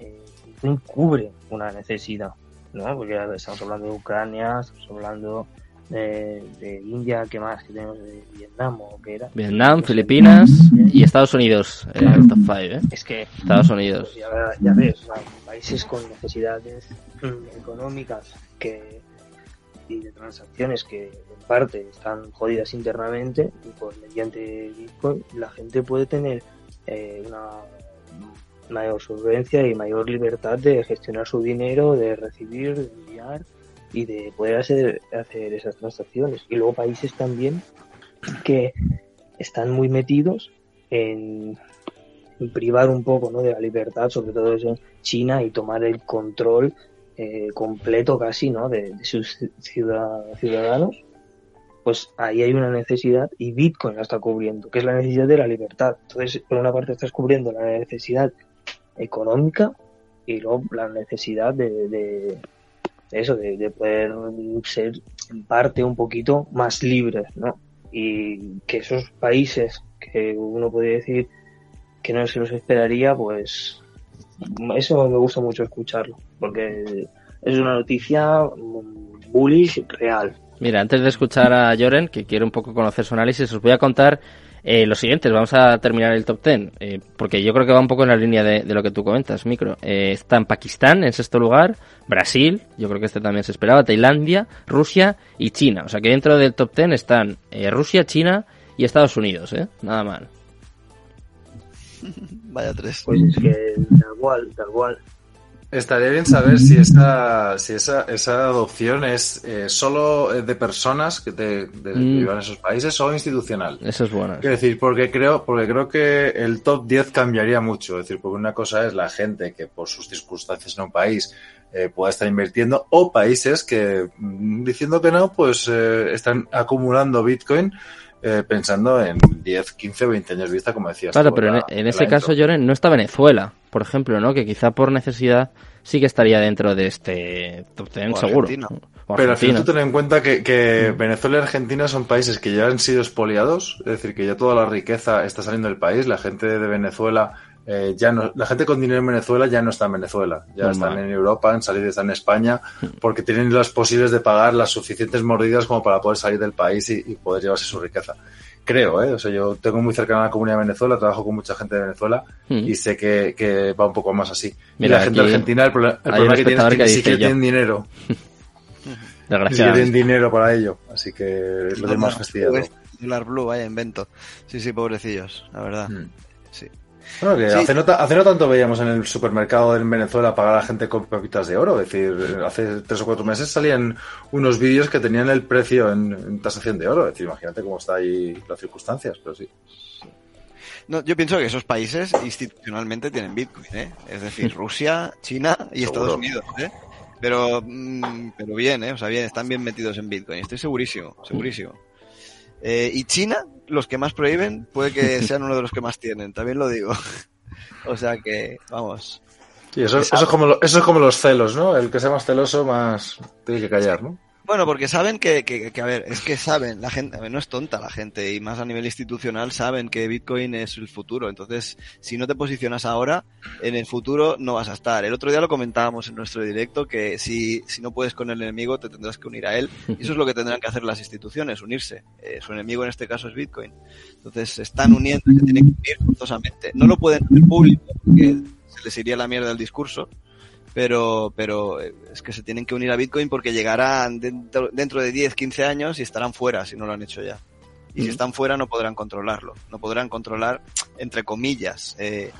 eh, cubre una necesidad. ¿no? Porque estamos hablando de Ucrania, estamos hablando de, India, ¿qué más? que tenemos de Vietnam o qué era? Vietnam, Filipinas y Estados Unidos, el top 5, ¿eh? Es que Estados Unidos. Pues ya, ves, países con necesidades económicas que y de transacciones que en parte están jodidas internamente pues mediante Bitcoin la gente puede tener eh, una mayor solvencia y mayor libertad de gestionar su dinero, de recibir, de enviar y de poder hacer, hacer esas transacciones. Y luego países también que están muy metidos en, privar un poco ¿no? de la libertad, sobre todo China, y tomar el control eh, completo casi ¿no? de, sus ciudadanos, pues ahí hay una necesidad y Bitcoin la está cubriendo, que es la necesidad de la libertad. Entonces, por una parte estás cubriendo la necesidad económica y luego la necesidad de, eso, de, poder ser en parte un poquito más libres, ¿no? Y que esos países que uno podría decir que no se los esperaría, pues eso me gusta mucho escucharlo, porque es una noticia bullish real. Mira, antes de escuchar a Joren, que quiere un poco conocer su análisis, os voy a contar eh, lo siguiente. Vamos a terminar el top 10, eh, porque yo creo que va un poco en la línea de, lo que tú comentas, Micro. Eh, está en Pakistán, en sexto lugar, Brasil, yo creo que este también se esperaba, Tailandia, Rusia y China. O sea que dentro del top 10 están eh, Rusia, China y Estados Unidos, ¿eh? Nada mal. Vaya tres. Pues es que da igual, da igual. Estaría bien saber si esa, si esa, esa adopción es eh, solo de personas que, de, de mm. vivan en esos países o institucional. Eso es bueno. Quiero decir, porque creo, porque creo que el top 10 cambiaría mucho. Es decir, porque una cosa es la gente que por sus circunstancias en un país eh, pueda estar invirtiendo o países que mm, diciendo que no, pues eh, están acumulando Bitcoin eh, pensando en 10, 15, 20 años vista, como decías. Claro, pero en, ese caso, Joren, no está Venezuela, por ejemplo, ¿no? Que quizá por necesidad sí que estaría dentro de este top 10, seguro. pero al final tú ten en cuenta que, mm. Venezuela y Argentina son países que ya han sido expoliados, es decir, que ya toda la riqueza está saliendo del país, la gente de Venezuela eh, ya no, la gente con dinero en Venezuela ya no está en Venezuela, ya están en Europa, han salido, están en España, porque tienen las posibles de pagar las suficientes mordidas como para poder salir del país y, poder llevarse su riqueza. Creo, ¿eh? O sea, yo tengo muy cercana a la comunidad de Venezuela, trabajo con mucha gente de Venezuela y sé que, va un poco más así. Mira, la gente argentina, el, problema que tiene es que, ni siquiera tienen dinero. ni siquiera tienen dinero para ello, así que lo más fastidiado. Dólar Blue, vaya invento. Sí, sí, pobrecillos, la verdad. Sí. Bueno, que hace, no, tanto veíamos en el supermercado en Venezuela pagar a la gente con pepitas de oro. Es decir, hace tres o cuatro meses salían unos vídeos que tenían el precio en, tasación de oro. Es decir, imagínate cómo está ahí las circunstancias, pero sí. No, yo pienso que esos países institucionalmente tienen Bitcoin, ¿eh? Es decir, Rusia, China y Estados Unidos, ¿eh? Pero, mm, pero bien, ¿eh? O sea, bien, están bien metidos en Bitcoin. Estoy segurísimo, segurísimo. Eh, y China, los que más prohíben, puede que sean uno de los que más tienen, también lo digo. o sea que, vamos. Sí, eso, eso, es como eso es como los celos, ¿no? El que sea más celoso, más tiene que callar, ¿no? Bueno, porque saben que, que, que, a ver, es que saben, la gente, no es tonta la gente, y más a nivel institucional saben que Bitcoin es el futuro. Entonces, si no te posicionas ahora, en el futuro no vas a estar. El otro día lo comentábamos en nuestro directo, que si, si no puedes con el enemigo, te tendrás que unir a él. Y eso es lo que tendrán que hacer las instituciones, unirse. Eh, su enemigo en este caso es Bitcoin. Entonces, se están uniendo y se tienen que unir forzosamente. No lo pueden hacer público, porque se les iría la mierda el discurso pero, pero eh, es que se tienen que unir a Bitcoin porque llegarán dentro, dentro de 10, 15 años y estarán fuera si no lo han hecho ya. Y si están fuera no podrán controlarlo, no podrán controlar, entre comillas, eh,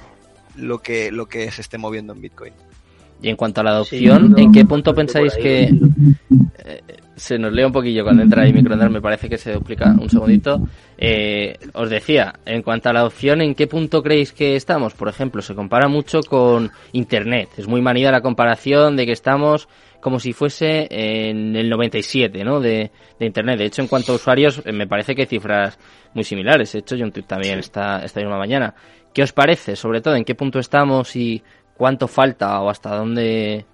lo, que, lo que se esté moviendo en Bitcoin. Y en cuanto a la adopción, ¿en qué punto pensáis que eh, se nos lee un poquillo cuando entra ahí microondas? Me parece que se duplica un segundito. Eh, os decía, en cuanto a la adopción, ¿en qué punto creéis que estamos? Por ejemplo, se compara mucho con Internet. Es muy manida la comparación de que estamos como si fuese en el 97, ¿no? De, de Internet. De hecho, en cuanto a usuarios, eh, me parece que hay cifras muy similares. De hecho, yo en Twitter también esta, esta misma mañana. ¿Qué os parece? Sobre todo, ¿en qué punto estamos y cuánto falta o hasta dónde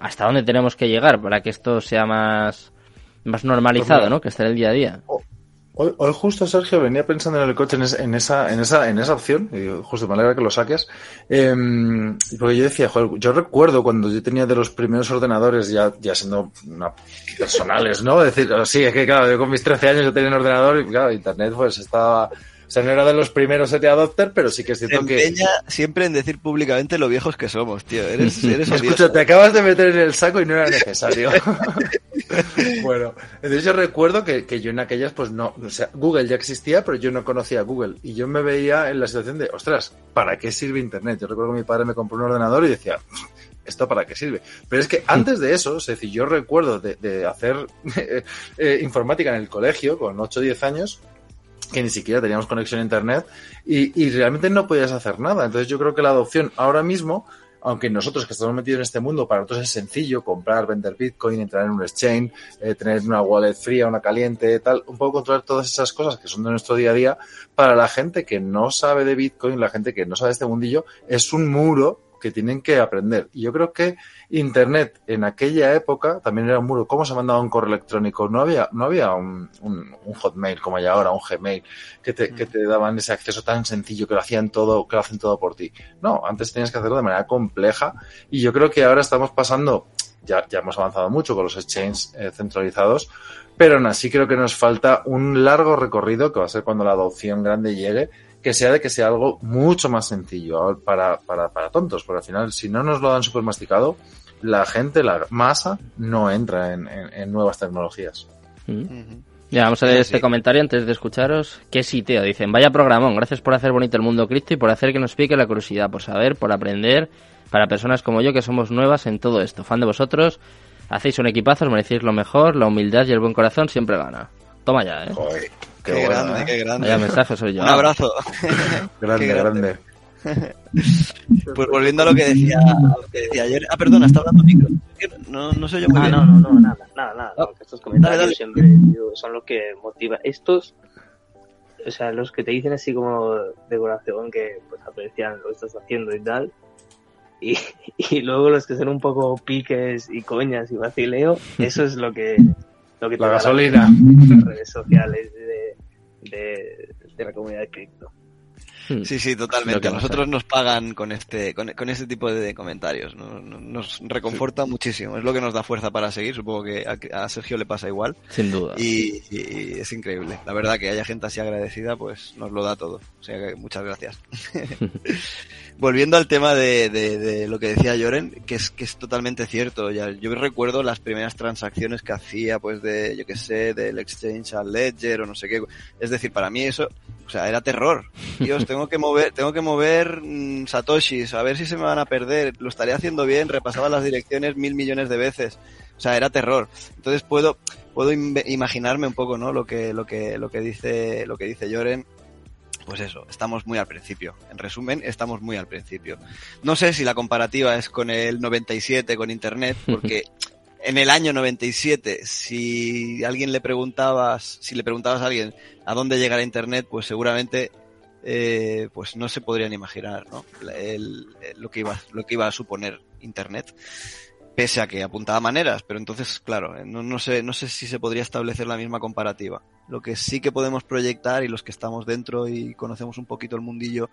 hasta dónde tenemos que llegar para que esto sea más más normalizado, pues ¿no? Que esté en el día a día. Hoy, hoy, justo Sergio venía pensando en el coche en, esa en esa en esa opción y justo me alegra que lo saques eh, porque yo decía joder, yo recuerdo cuando yo tenía de los primeros ordenadores ya ya siendo una, personales no es decir sí es que claro yo con mis 13 años yo tenía un ordenador y claro internet pues estaba sea, no era de los primeros set adopter, pero sí que es cierto que. empeña siempre en decir públicamente lo viejos que somos, tío. Eres, eres Escucha, te acabas de meter en el saco y no era necesario. bueno, entonces yo recuerdo que, que, yo en aquellas, pues no, o sea, Google ya existía, pero yo no conocía Google. Y yo me veía en la situación de, ostras, ¿para qué sirve Internet? Yo recuerdo que mi padre me compró un ordenador y decía, ¿esto para qué sirve? Pero es que antes de eso, es decir, yo recuerdo de, de hacer eh, informática en el colegio con 8 o 10 años que ni siquiera teníamos conexión a internet y, y, realmente no podías hacer nada. Entonces yo creo que la adopción ahora mismo, aunque nosotros que estamos metidos en este mundo, para nosotros es sencillo comprar, vender Bitcoin, entrar en un exchange, eh, tener una wallet fría, una caliente, tal, un poco controlar todas esas cosas que son de nuestro día a día, para la gente que no sabe de Bitcoin, la gente que no sabe de este mundillo, es un muro que tienen que aprender. Y yo creo que Internet en aquella época también era un muro. ¿Cómo se mandaba un correo electrónico? No había, no había un, un, un Hotmail como hay ahora, un Gmail, que te, que te daban ese acceso tan sencillo, que lo hacían todo, que lo hacen todo por ti. No, antes tenías que hacerlo de manera compleja. Y yo creo que ahora estamos pasando, ya, ya hemos avanzado mucho con los exchanges eh, centralizados, pero aún así creo que nos falta un largo recorrido que va a ser cuando la adopción grande llegue que sea de que sea algo mucho más sencillo para, para, para tontos, porque al final, si no nos lo dan súper masticado, la gente, la masa, no entra en, en, en nuevas tecnologías. Mm. Ya, vamos a leer este comentario antes de escucharos. Que sí, tío. Dicen, vaya programón, gracias por hacer bonito el mundo cripto y por hacer que nos pique la curiosidad, por saber, por aprender, para personas como yo que somos nuevas en todo esto. Fan de vosotros, hacéis un equipazo, os merecéis lo mejor, la humildad y el buen corazón siempre gana. Toma ya, eh. Joder. Qué, qué bueno, grande, ¿eh? qué grande. Vaya mensaje soy yo. Un abrazo. grande, grande. pues volviendo a lo que decía, lo que decía ayer. Ah, perdona, está hablando micro. No, no soy yo muy ah, bien. no, no, no, nada, nada, nada. Oh. Estos comentarios dale, dale. siempre tío, son los que motivan. Estos, o sea, los que te dicen así como de corazón que pues aprecian lo que estás haciendo y tal. Y, y luego los que son un poco piques y coñas y vacileo, eso es lo que lo que la gasolina. las redes sociales de, de, de la comunidad de cripto. Sí, sí, totalmente. A nosotros nos pagan con este, con, con este tipo de comentarios. Nos, nos reconforta sí. muchísimo. Es lo que nos da fuerza para seguir. Supongo que a, a Sergio le pasa igual. Sin duda. Y, es increíble. La verdad que haya gente así agradecida, pues nos lo da todo. O sea que muchas gracias. Volviendo al tema de, de, de, lo que decía Joren, que es, que es totalmente cierto. Ya, yo recuerdo las primeras transacciones que hacía, pues de, yo que sé, del exchange al ledger o no sé qué. Es decir, para mí eso O sea, era terror. Dios, tengo que mover, tengo que mover mm, satoshis, a ver si se me van a perder. Lo estaré haciendo bien, repasaba las direcciones mil millones de veces. O sea, era terror. Entonces puedo, puedo imaginarme un poco, ¿no? Lo que, lo que, lo que dice, lo que dice Joren. Pues eso, estamos muy al principio. En resumen, estamos muy al principio. No sé si la comparativa es con el 97, con Internet, porque en el año 97, si alguien le preguntabas, si le preguntabas a alguien a dónde llegará Internet, pues seguramente eh, pues no se podrían imaginar ¿no? lo, que iba, lo que iba a suponer Internet pese a que apuntaba maneras, pero entonces, claro, eh, no, no, sé, no sé si se podría establecer la misma comparativa. Lo que sí que podemos proyectar y los que estamos dentro y conocemos un poquito el mundillo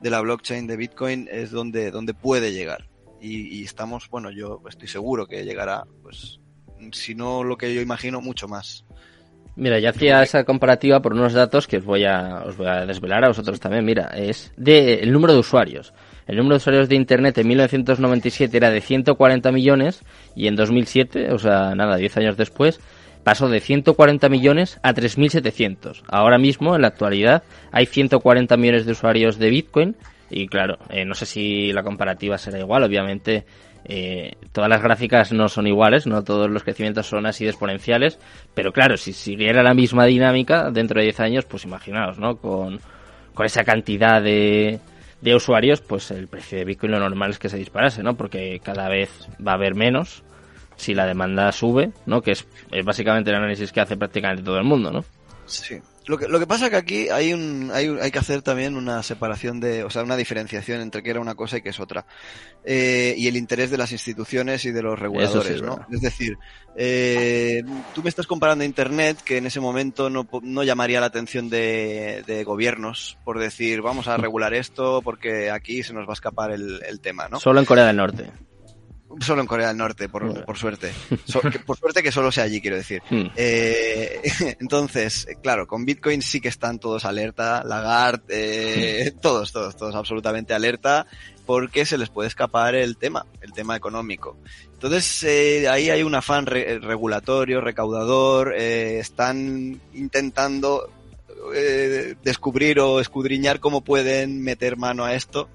de la blockchain de Bitcoin es donde, donde puede llegar. Y, y estamos, bueno, yo estoy seguro que llegará, pues, si no lo que yo imagino, mucho más. Mira, ya hacía esa comparativa por unos datos que os voy a, os voy a desvelar a vosotros también. Mira, es de el número de usuarios. El número de usuarios de Internet en 1997 era de 140 millones y en 2007, o sea, nada, 10 años después, pasó de 140 millones a 3.700. Ahora mismo, en la actualidad, hay 140 millones de usuarios de Bitcoin y claro, eh, no sé si la comparativa será igual, obviamente eh, todas las gráficas no son iguales, no todos los crecimientos son así de exponenciales, pero claro, si siguiera la misma dinámica dentro de 10 años, pues imaginaos, ¿no? Con, con esa cantidad de, de usuarios, pues el precio de Bitcoin lo normal es que se disparase, ¿no? Porque cada vez va a haber menos si la demanda sube, ¿no? Que es, básicamente el análisis que hace prácticamente todo el mundo, ¿no? Sí. Lo que, lo que pasa que aquí hay un, hay, hay que hacer también una separación de, o sea, una diferenciación entre qué era una cosa y qué es otra. Eh, y el interés de las instituciones y de los reguladores, ¿no? Es decir, eh, tú me estás comparando Internet, que en ese momento no, no llamaría la atención de, de, gobiernos por decir, vamos a regular esto porque aquí se nos va a escapar el, el tema, ¿no? Solo en Corea del Norte. Solo en Corea del Norte, por, por suerte. por suerte que solo sea allí, quiero decir. Hmm. Eh, entonces, claro, con Bitcoin sí que están todos alerta, Lagarde, eh, hmm. todos, todos, todos absolutamente alerta, porque se les puede escapar el tema, el tema económico. Entonces, eh, ahí hay un afán regulatorio, recaudador, eh, están intentando eh, descubrir o escudriñar cómo pueden meter mano a esto.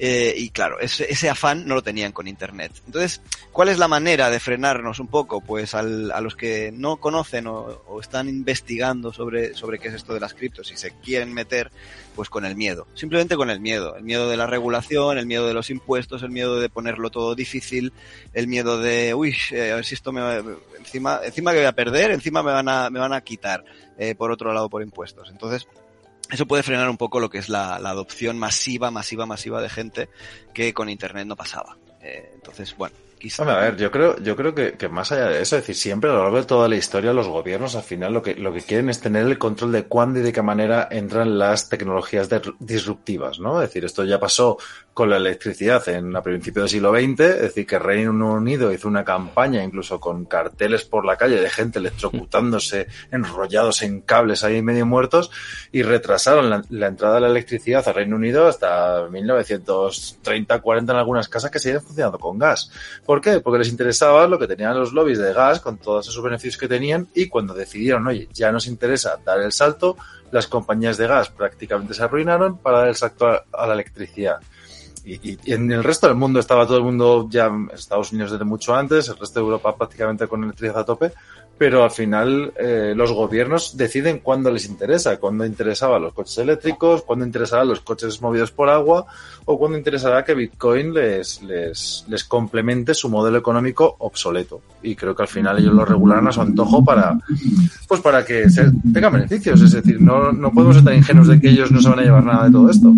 Eh, y claro, ese, ese, afán no lo tenían con Internet. Entonces, ¿cuál es la manera de frenarnos un poco? Pues al, a los que no conocen o, están investigando sobre, sobre qué es esto de las criptos y se quieren meter, pues con el miedo. Simplemente con el miedo. El miedo de la regulación, el miedo de los impuestos, el miedo de ponerlo todo difícil, el miedo de, uy, eh, a ver si esto me va, encima, encima que voy a perder, encima me van a, me van a quitar, eh, por otro lado por impuestos. Entonces, eso puede frenar un poco lo que es la, adopción masiva, masiva, masiva de gente que con Internet no pasaba. Eh, entonces, bueno, quizá... a ver, yo creo, yo creo que, que, más allá de eso, es decir, siempre a lo largo de toda la historia los gobiernos al final lo que, lo que quieren es tener el control de cuándo y de qué manera entran las tecnologías de, disruptivas, ¿no? Es decir, esto ya pasó con la electricidad en a principios del siglo XX, es decir, que Reino Unido hizo una campaña incluso con carteles por la calle de gente electrocutándose, enrollados en cables ahí medio muertos y retrasaron la, la entrada de la electricidad a Reino Unido hasta 1930, 40 en algunas casas que siguen funcionando con gas. ¿Por qué? Porque les interesaba lo que tenían los lobbies de gas con todos esos beneficios que tenían y cuando decidieron, oye, ya nos interesa dar el salto, las compañías de gas prácticamente se arruinaron para dar el salto a, la electricidad. Y, y, en el resto del mundo estaba todo el mundo ya, Estados Unidos desde mucho antes, el resto de Europa prácticamente con electricidad a tope, pero al final eh, los gobiernos deciden cuándo les interesa, cuándo interesaba los coches eléctricos, cuándo interesará los coches movidos por agua o cuándo interesará que Bitcoin les, les, les complemente su modelo económico obsoleto. Y creo que al final ellos lo regularán a su antojo para, pues para que se tengan beneficios. Es decir, no, no podemos estar ingenuos de que ellos no se van a llevar nada de todo esto.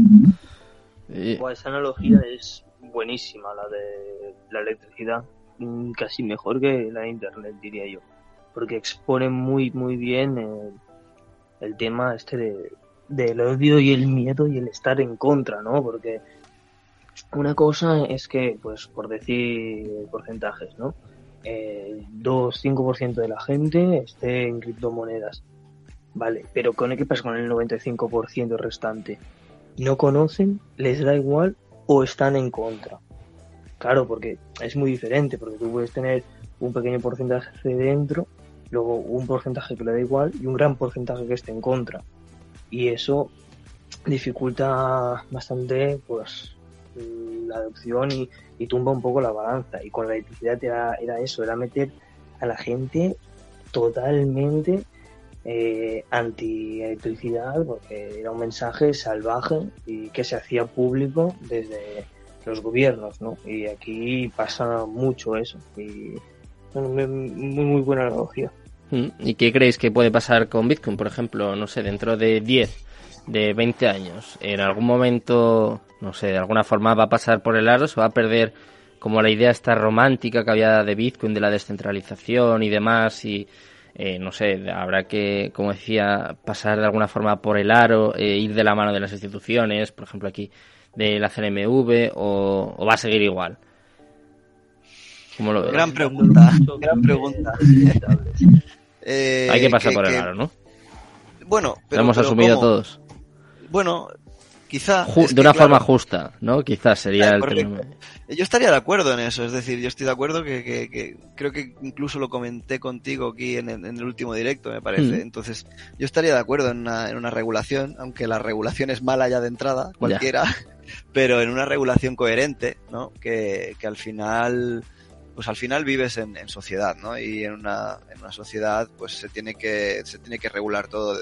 Sí. esa analogía es buenísima, la de la electricidad, mm, casi mejor que la de Internet, diría yo, porque expone muy, muy bien el, el tema este de, del odio y el miedo y el estar en contra, ¿no? Porque una cosa es que, pues, por decir porcentajes, ¿no? Eh, 2-5% de la gente esté en criptomonedas. Vale, pero ¿con qué pasa con el 95% restante? no conocen, les da igual o están en contra. Claro, porque es muy diferente, porque tú puedes tener un pequeño porcentaje dentro, luego un porcentaje que le da igual y un gran porcentaje que esté en contra. y eso dificulta bastante pues la adopción y, tumba un poco la balanza. Y con la electricidad era, era eso, era meter a la gente totalmente eh, anti-electricidad, porque era un mensaje salvaje y que se hacía público desde los gobiernos, ¿no? Y aquí pasa mucho eso. Y muy, muy buena analogía. Mm, ¿Y qué creéis que puede pasar con Bitcoin, por ejemplo, no sé, dentro de 10, de 20 años? ¿En algún momento, no sé, de alguna forma va a pasar por el aro, se va a perder como la idea esta romántica que había de Bitcoin, de la descentralización y demás, y eh, no sé, habrá que, como decía, pasar de alguna forma por el aro, eh, ir de la mano de las instituciones, por ejemplo aquí de la CNMV, o, va a seguir igual. ¿Cómo lo Gran pregunta, gran pregunta. Eh, Hay que pasar por el aro, ¿no? Bueno, pero, lo hemos asumido todos. Bueno, quizá. de una forma justa, ¿no? Quizás sería el término. Yo estaría de acuerdo en eso, es decir, yo estoy de acuerdo que, creo que incluso lo comenté contigo aquí en el, último directo, me parece. Mm. Entonces, yo estaría de acuerdo en una, en una, regulación, aunque la regulación es mala ya de entrada, cualquiera, pero en una regulación coherente, ¿no? Que, que al final pues al final vives en, en, sociedad, ¿no? Y en una, en una sociedad, pues se tiene que, se tiene que regular todo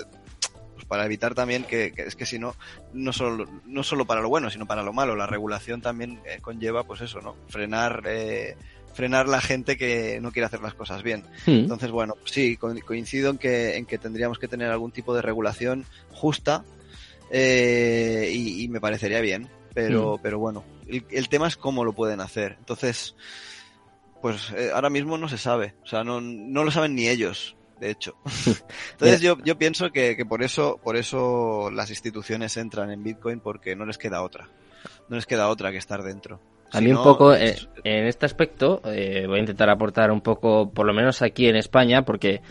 para evitar también que, es que si no, no solo, no solo para lo bueno, sino para lo malo. La regulación también eh, conlleva, pues eso, ¿no? Frenar, eh, frenar la gente que no quiere hacer las cosas bien. Hmm. Entonces, bueno, sí, coincido en que, en que tendríamos que tener algún tipo de regulación justa eh, y, me parecería bien. Pero, hmm. pero bueno, el, tema es cómo lo pueden hacer. Entonces, pues ahora mismo no se sabe. O sea, no, no lo saben ni ellos de hecho. Entonces yo, yo pienso que, que, por eso, por eso las instituciones entran en Bitcoin porque no les queda otra. No les queda otra que estar dentro. A mí un poco, eh, en este aspecto, eh, voy a intentar aportar un poco, por lo menos aquí en España, porque,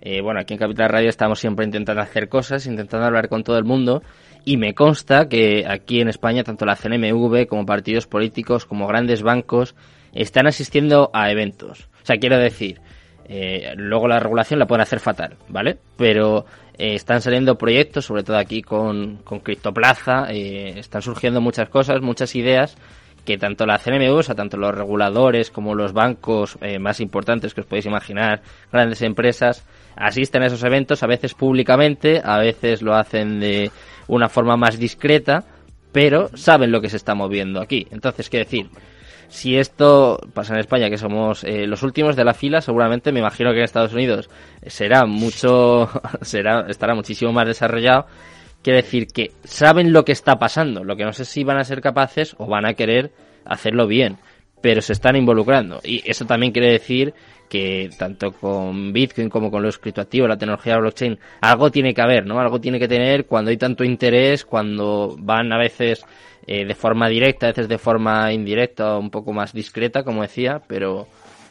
eh, bueno, aquí en Capital Radio estamos siempre intentando hacer cosas, intentando hablar con todo el mundo, y me consta que aquí en España, tanto la CNMV como partidos políticos, como grandes bancos, están asistiendo a eventos. O sea, quiero decir, eh, luego la regulación la pueden hacer fatal, ¿vale? Pero eh, están saliendo proyectos, sobre todo aquí con, con Criptoplaza, eh, están surgiendo muchas cosas, muchas ideas que tanto la CNMU, o sea, tanto los reguladores como los bancos más importantes que os podéis imaginar, grandes empresas, asisten a esos eventos, a veces públicamente, a veces lo hacen de una forma más discreta, pero saben lo que se está moviendo aquí. Entonces, ¿qué decir? Si esto pasa en España, que somos eh, los últimos de la fila, seguramente me imagino que en Estados Unidos será mucho, será, estará muchísimo más desarrollado. Quiere decir que saben lo que está pasando, lo que no sé si van a ser capaces o van a querer hacerlo bien, pero se están involucrando. Y eso también quiere decir que tanto con Bitcoin como con los criptoactivos, la tecnología blockchain, algo tiene que haber, ¿no? Algo tiene que tener cuando hay tanto interés, cuando van a veces eh, de forma directa, a veces de forma indirecta, un poco más discreta, como decía, pero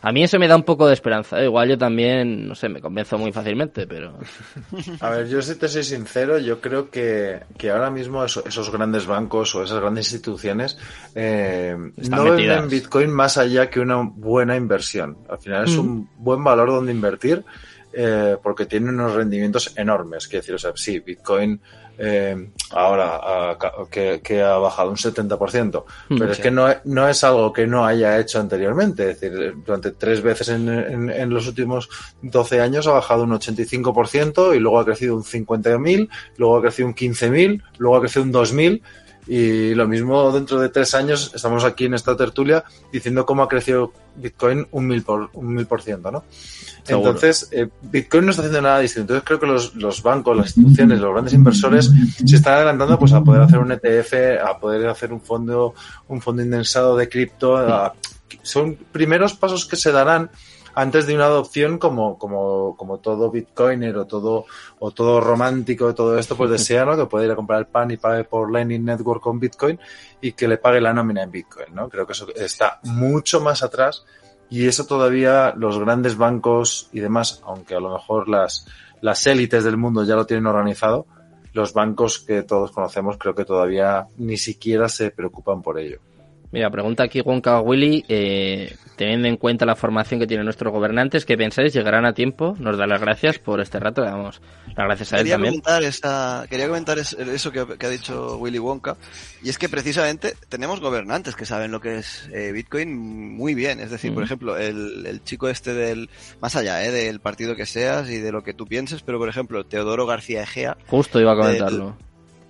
a mí eso me da un poco de esperanza. Igual yo también, no sé, me convenzo muy fácilmente, pero... A ver, yo si te soy sincero, yo creo que, que ahora mismo esos grandes bancos o esas grandes instituciones eh, no ven en Bitcoin más allá que una buena inversión. Al final es mm. un buen valor donde invertir eh, porque tiene unos rendimientos enormes. Quiero decir, o sea, sí, Bitcoin eh, ahora que, ha bajado un 70%, mm, pero es que no, no es algo que no haya hecho anteriormente. Es decir, durante tres veces en, en, los últimos 12 años ha bajado un 85% y luego ha crecido un 50.000, luego ha crecido un 15.000, luego ha crecido un 2.000. Y lo mismo dentro de tres años estamos aquí en esta tertulia diciendo cómo ha crecido Bitcoin un mil por, un mil por ciento, ¿no? Entonces, eh, Bitcoin no está haciendo nada distinto. Entonces creo que los, los, bancos, las instituciones, los grandes inversores se están adelantando pues a poder hacer un ETF, a poder hacer un fondo, un fondo indensado de cripto. Son primeros pasos que se darán antes de una adopción como, como, como todo bitcoiner o todo, o todo romántico todo esto, pues desea, ¿no? Que pueda ir a comprar el pan y pague por Lightning Network con bitcoin y que le pague la nómina en bitcoin, ¿no? Creo que eso está mucho más atrás y eso todavía los grandes bancos y demás, aunque a lo mejor las, las élites del mundo ya lo tienen organizado, los bancos que todos conocemos creo que todavía ni siquiera se preocupan por ello. Mira, pregunta aquí Wonka Willy, eh, teniendo en cuenta la formación que tienen nuestros gobernantes, ¿qué pensáis? ¿Llegarán a tiempo? Nos da las gracias por este rato, le damos las gracias a él quería también. Comentar esa, quería comentar eso que, ha dicho Willy Wonka, y es que precisamente tenemos gobernantes que saben lo que es eh, Bitcoin muy bien. Es decir, por ejemplo, el, el, chico este del, más allá eh, del partido que seas y de lo que tú pienses, pero por ejemplo, Teodoro García Egea. Justo iba a comentarlo.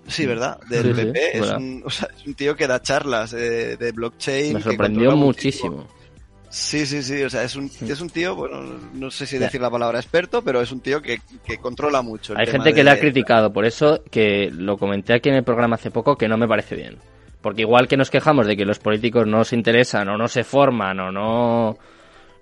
Sí, ¿verdad? Del PP. es, un, o sea, es, un, tío que da charlas de, de blockchain. Me sorprendió muchísimo. Sí, sí, sí. O sea, es un, es un tío, bueno, no sé si decir la palabra experto, pero es un tío que, que controla mucho. Hay gente que le ha criticado, por eso que lo comenté aquí en el programa hace poco, que no me parece bien. Porque igual que nos quejamos de que los políticos no se interesan o no se forman o no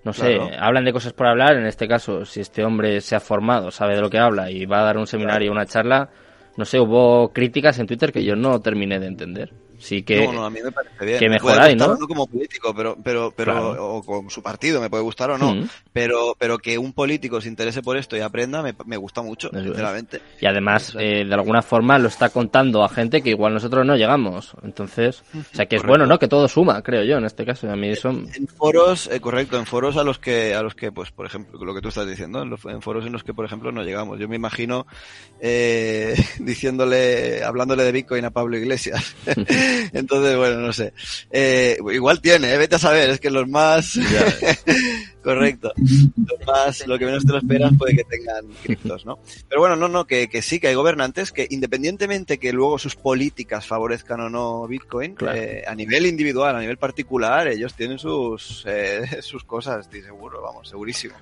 no sé, hablan de cosas por hablar, en este caso, si este hombre se ha formado, sabe de lo que habla y va a dar un seminario, una charla, no sé, hubo críticas en Twitter que yo no terminé de entender. Sí que, no, no, a mí me parece bien. que mejoráis, ¿no? No como político, pero, pero, pero, claro. o con su partido, me puede gustar o no. Mm. Pero, pero que un político se interese por esto y aprenda, me, me gusta mucho, Eso sinceramente. Es. Y además, eh, de alguna forma, lo está contando a gente que igual nosotros no llegamos. Entonces, o sea, que es correcto. bueno, ¿no? Que todo suma, creo yo, en este caso. A mí eso... En foros, eh, correcto, en foros a los que, a los que, pues, por ejemplo, lo que tú estás diciendo, en, los, en foros en los que, por ejemplo, no llegamos. Yo me imagino, eh, diciéndole, hablándole de Bitcoin a Pablo Iglesias. Entonces, bueno, no sé. Eh, igual tiene, ¿eh? vete a saber, es que los más... Correcto. Los más, lo que menos te lo esperas puede que tengan criptos, ¿no? Pero bueno, no, no, que, que sí, que hay gobernantes que independientemente que luego sus políticas favorezcan o no Bitcoin, claro. eh, a nivel individual, a nivel particular, ellos tienen sus, eh, sus cosas, estoy seguro, vamos, segurísimo.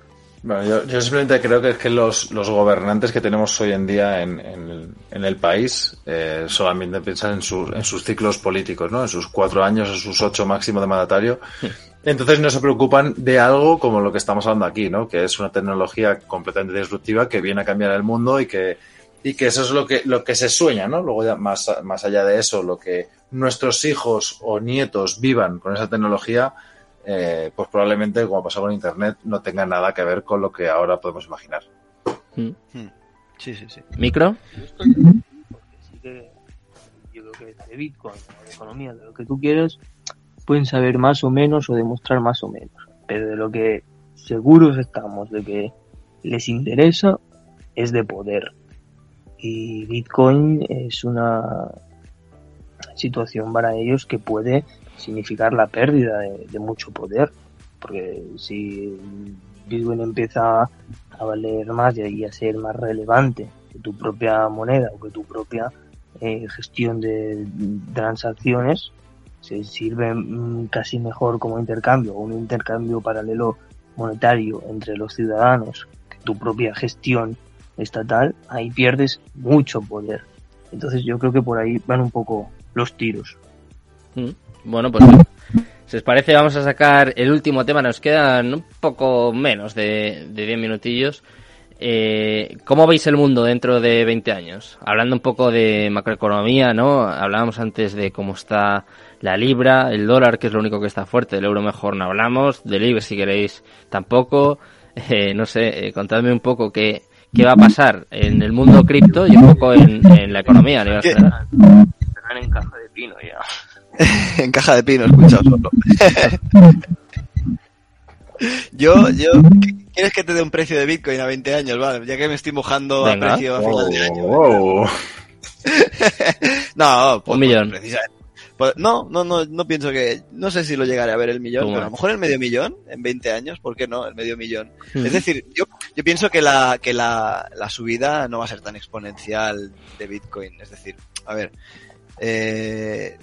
Bueno, yo, yo, simplemente creo que es que los, los gobernantes que tenemos hoy en día en, en, el, en el país eh, solamente piensan en, sus en sus ciclos políticos, ¿no? En sus cuatro años, en sus ocho máximo de mandatario. Entonces no se preocupan de algo como lo que estamos hablando aquí, ¿no? Que es una tecnología completamente disruptiva que viene a cambiar el mundo y que, y que eso es lo que, lo que se sueña, ¿no? Luego ya más, más allá de eso, lo que nuestros hijos o nietos vivan con esa tecnología, eh, pues probablemente, como pasó con Internet, no tenga nada que ver con lo que ahora podemos imaginar. Hmm. Sí, sí, sí. ¿Micro? Yo estoy porque sí que yo creo que de Bitcoin, de economía, de lo que tú quieras, pueden saber más o menos o demostrar más o menos. Pero de lo que seguros estamos de que les interesa es de poder. Y Bitcoin es una situación para ellos que puede significar la pérdida de, mucho poder. Porque si Bitcoin empieza a valer más y a ser más relevante que tu propia moneda o que tu propia eh, gestión de transacciones, se sirve casi mejor como intercambio, un intercambio paralelo monetario entre los ciudadanos que tu propia gestión estatal, ahí pierdes mucho poder. Entonces yo creo que por ahí van un poco los tiros. Bueno, pues si os parece vamos a sacar el último tema, nos quedan un poco menos de, de 10 minutillos. Eh, ¿Cómo veis el mundo dentro de 20 años? Hablando un poco de macroeconomía, ¿no? Hablábamos antes de cómo está la libra, el dólar, que es lo único que está fuerte, el euro mejor no hablamos, del IBEX si queréis tampoco. Eh, no sé, eh, contadme un poco qué, qué va a pasar en el mundo cripto y un poco en, en la economía a nivel general. Estarán en caja de pino ya. en caja de pino, escucha solo. yo, yo, ¿quieres que te dé un precio de Bitcoin a 20 años? Vale, ya que me estoy mojando Venga. a precio a final de año. Wow. no, pues, un millón. Pues, pues, no, no, no, no pienso que, no sé si lo llegaré a ver el millón, pero a lo mejor el medio millón en 20 años, ¿por qué no? El medio millón. Mm. Es decir, yo, yo pienso que la, que la, la subida no va a ser tan exponencial de Bitcoin. Es decir, a ver, eh,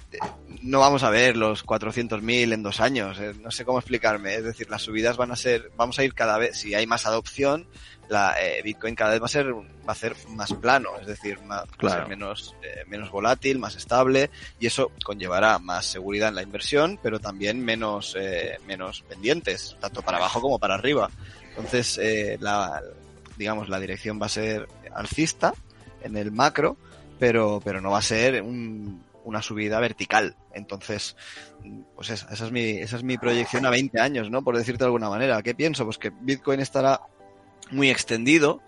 no vamos a ver los 400.000 en dos años, eh, no sé cómo explicarme, es decir, las subidas van a ser, vamos a ir cada vez, si hay más adopción, la eh, Bitcoin cada vez va a ser va a ser más plano, es decir, más, Claro. menos eh, menos volátil, más estable y eso conllevará más seguridad en la inversión, pero también menos eh, menos pendientes, tanto para abajo como para arriba. Entonces, eh, la digamos la dirección va a ser alcista en el macro, pero pero no va a ser un, una subida vertical. Entonces, pues esa, esa, es mi, esa es mi proyección a 20 años, ¿no? Por decirte de alguna manera. ¿Qué pienso? Pues que Bitcoin estará muy extendido.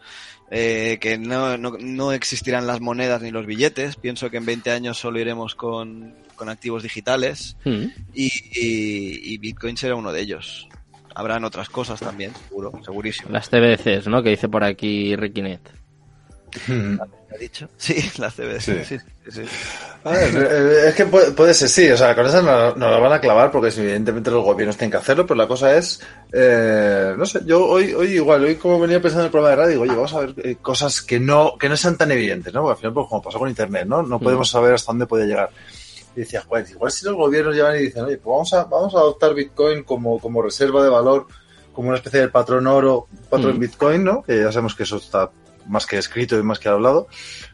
Eh, que no, no, no, existirán las monedas ni los billetes. Pienso que en 20 años solo iremos con, con activos digitales Mm. y, y- y Bitcoin será uno de ellos. Habrán otras cosas también, seguro, segurísimo. Las TBCs, ¿no? Que dice por aquí Rikinet. ¿Ha dicho? Sí, las CBS. Sí. Sí, sí, sí. A ver, eh, es que puede, puede ser, sí, o sea, con esa no, no la van a clavar porque evidentemente los gobiernos tienen que hacerlo, pero la cosa es, eh, no sé, yo hoy, hoy igual, hoy como venía pensando en el programa de radio, digo, oye, vamos a ver eh, cosas que no, que no sean tan evidentes, ¿no? Porque al final, pues como pasó con Internet, ¿no? No podemos saber hasta dónde puede llegar. Y decía, joder, igual si los gobiernos llevan y dicen, oye, pues vamos a, vamos a adoptar Bitcoin como, como reserva de valor, como una especie de patrón oro, patrón Mm. Bitcoin, ¿no? Que ya sabemos que eso está más que escrito y más que hablado,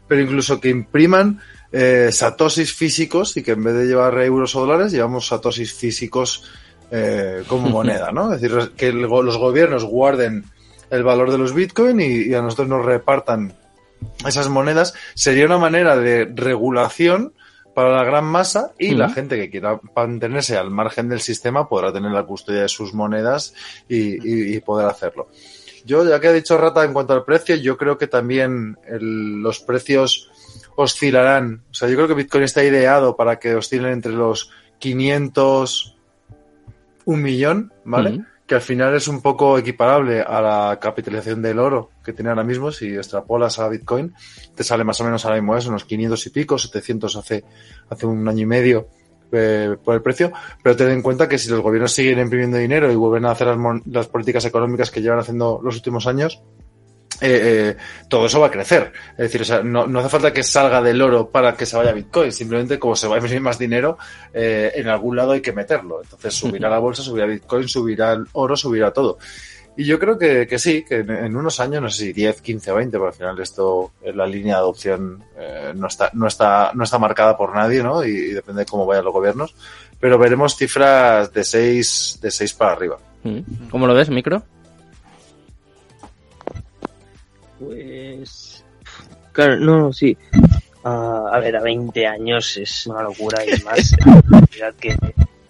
pero incluso que impriman eh, satoshis físicos y que en vez de llevar euros o dólares llevamos satoshis físicos eh, como moneda, ¿no? Es decir, que el los gobiernos guarden el valor de los bitcoin y, y a nosotros nos repartan esas monedas sería una manera de regulación para la gran masa y la gente que quiera mantenerse al margen del sistema podrá tener la custodia de sus monedas y, y- y poder hacerlo. Yo, ya que ha dicho Rata en cuanto al precio, yo creo que también el- los precios oscilarán. O sea, yo creo que Bitcoin está ideado para que oscilen entre los 500, un millón, ¿vale? Que al final es un poco equiparable a la capitalización del oro que tiene ahora mismo. Si extrapolas a Bitcoin, te sale más o menos ahora mismo eso, unos 500 y pico, 700 hace, hace un año y medio eh, por el precio. Pero ten en cuenta que si los gobiernos siguen imprimiendo dinero y vuelven a hacer las, las políticas económicas que llevan haciendo los últimos años, eh, eh, todo eso va a crecer. Es decir, o sea, no, no hace falta que salga del oro para que se vaya Bitcoin. Simplemente como se va a imprimir más dinero, eh, en algún lado hay que meterlo. Entonces subirá la bolsa, subirá Bitcoin, subirá el oro, subirá todo. Y yo creo que, que sí, que en, en unos años, no sé si 10, 15, 20, porque al final esto, eh, la línea de adopción eh, no, está, no, está, no está marcada por nadie, ¿no? Y, y depende de cómo vayan los gobiernos. Pero veremos cifras de 6, de 6 para arriba. Mm. ¿Cómo lo ves, micro? Pues. Claro, no, sí. Ah, a ver, a 20 años es una locura y más la velocidad que,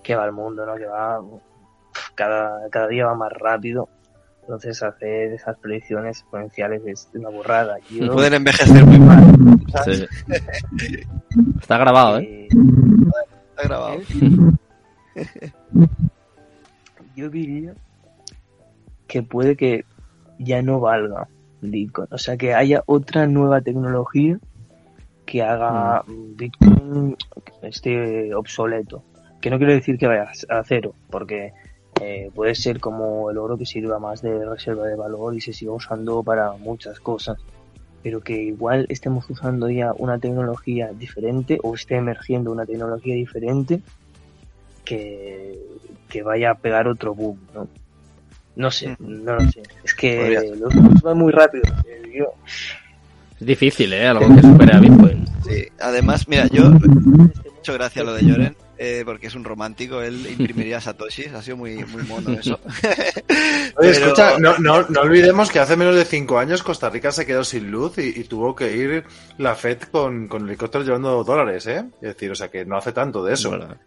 que va el mundo, ¿no? Que va. Cada, cada día va más rápido. Entonces, hacer esas predicciones exponenciales es una burrada. Yo, Pueden envejecer muy mal. Sí. Está grabado, ¿eh? eh, Está grabado. yo diría que puede que ya no valga Bitcoin. O sea, que haya otra nueva tecnología que haga Bitcoin esté obsoleto. Que no quiero decir que vaya a cero, porque eh, puede ser como el oro que sirva más de reserva de valor y se siga usando para muchas cosas. Pero que igual estemos usando ya una tecnología diferente o esté emergiendo una tecnología diferente que, que vaya a pegar otro boom, ¿no? No sé, no lo sé. Es que los booms van muy rápido. eh, yo- Es difícil, ¿eh? Algo que supere a Bitcoin. Sí, además, mira, yo mucho gracias a lo de Lloren, eh, porque es un romántico, él imprimiría satoshis, ha sido muy, muy mono eso. Oye, Pero- escucha, no, no, no olvidemos que hace menos de cinco años Costa Rica se quedó sin luz y, y tuvo que ir la FED con, con helicópteros llevando dólares, ¿eh? Es decir, o sea que no hace tanto de eso. Bueno,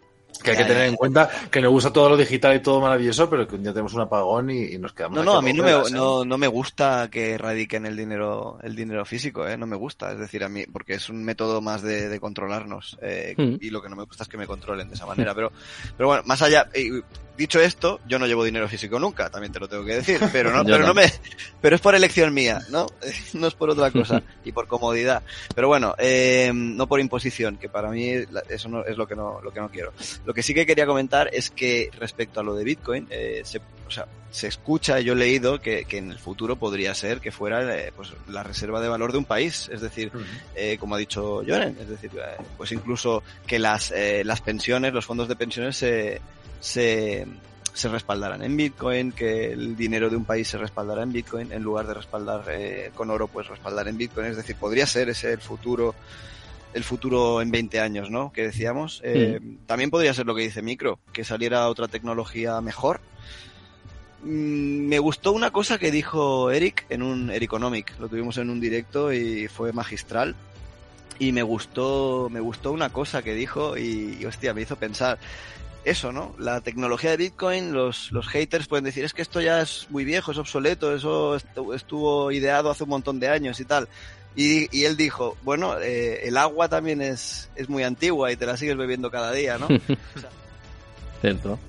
Que hay que tener en cuenta que nos gusta todo lo digital y todo maravilloso, pero que un día tenemos un apagón y, y nos quedamos. No, no, a mí no me, no, no me gusta que radiquen el dinero, el dinero físico, ¿eh? No me gusta, es decir, a mí, porque es un método más de, de controlarnos, eh, Mm. y lo que no me gusta es que me controlen de esa manera, pero, pero bueno, más allá, y dicho esto, yo no llevo dinero físico nunca, también te lo tengo que decir, pero no, pero no no. me, pero es por elección mía, ¿no? No es por otra cosa, y por comodidad. Pero bueno, eh, no por imposición, que para mí la- eso no es lo que no, lo que no quiero. Lo que sí que quería comentar es que respecto a lo de Bitcoin, eh, se, o sea, se escucha, yo he leído que, que en el futuro podría ser que fuera eh, pues, la reserva de valor de un país, es decir, eh, como ha dicho Joren, es decir, eh, pues incluso que las, eh, las pensiones, los fondos de pensiones se, se, se respaldarán en Bitcoin, que el dinero de un país se respaldará en Bitcoin, en lugar de respaldar eh, con oro, pues respaldar en Bitcoin, es decir, podría ser ese el futuro el futuro en 20 años, ¿no? Que decíamos. Eh, También podría ser lo que dice Micro, que saliera otra tecnología mejor. Mm, Me gustó una cosa que dijo Eric en un Ericonomic, lo tuvimos en un directo y fue magistral. Y me gustó, me gustó una cosa que dijo y, y, hostia, me hizo pensar. eso, ¿no? La tecnología de Bitcoin, los, los haters pueden decir, es que esto ya es muy viejo, es obsoleto, eso estuvo ideado hace un montón de años y tal. Y, y él dijo, bueno, eh, el agua también es, es muy antigua y te la sigues bebiendo cada día, ¿no? Cierto.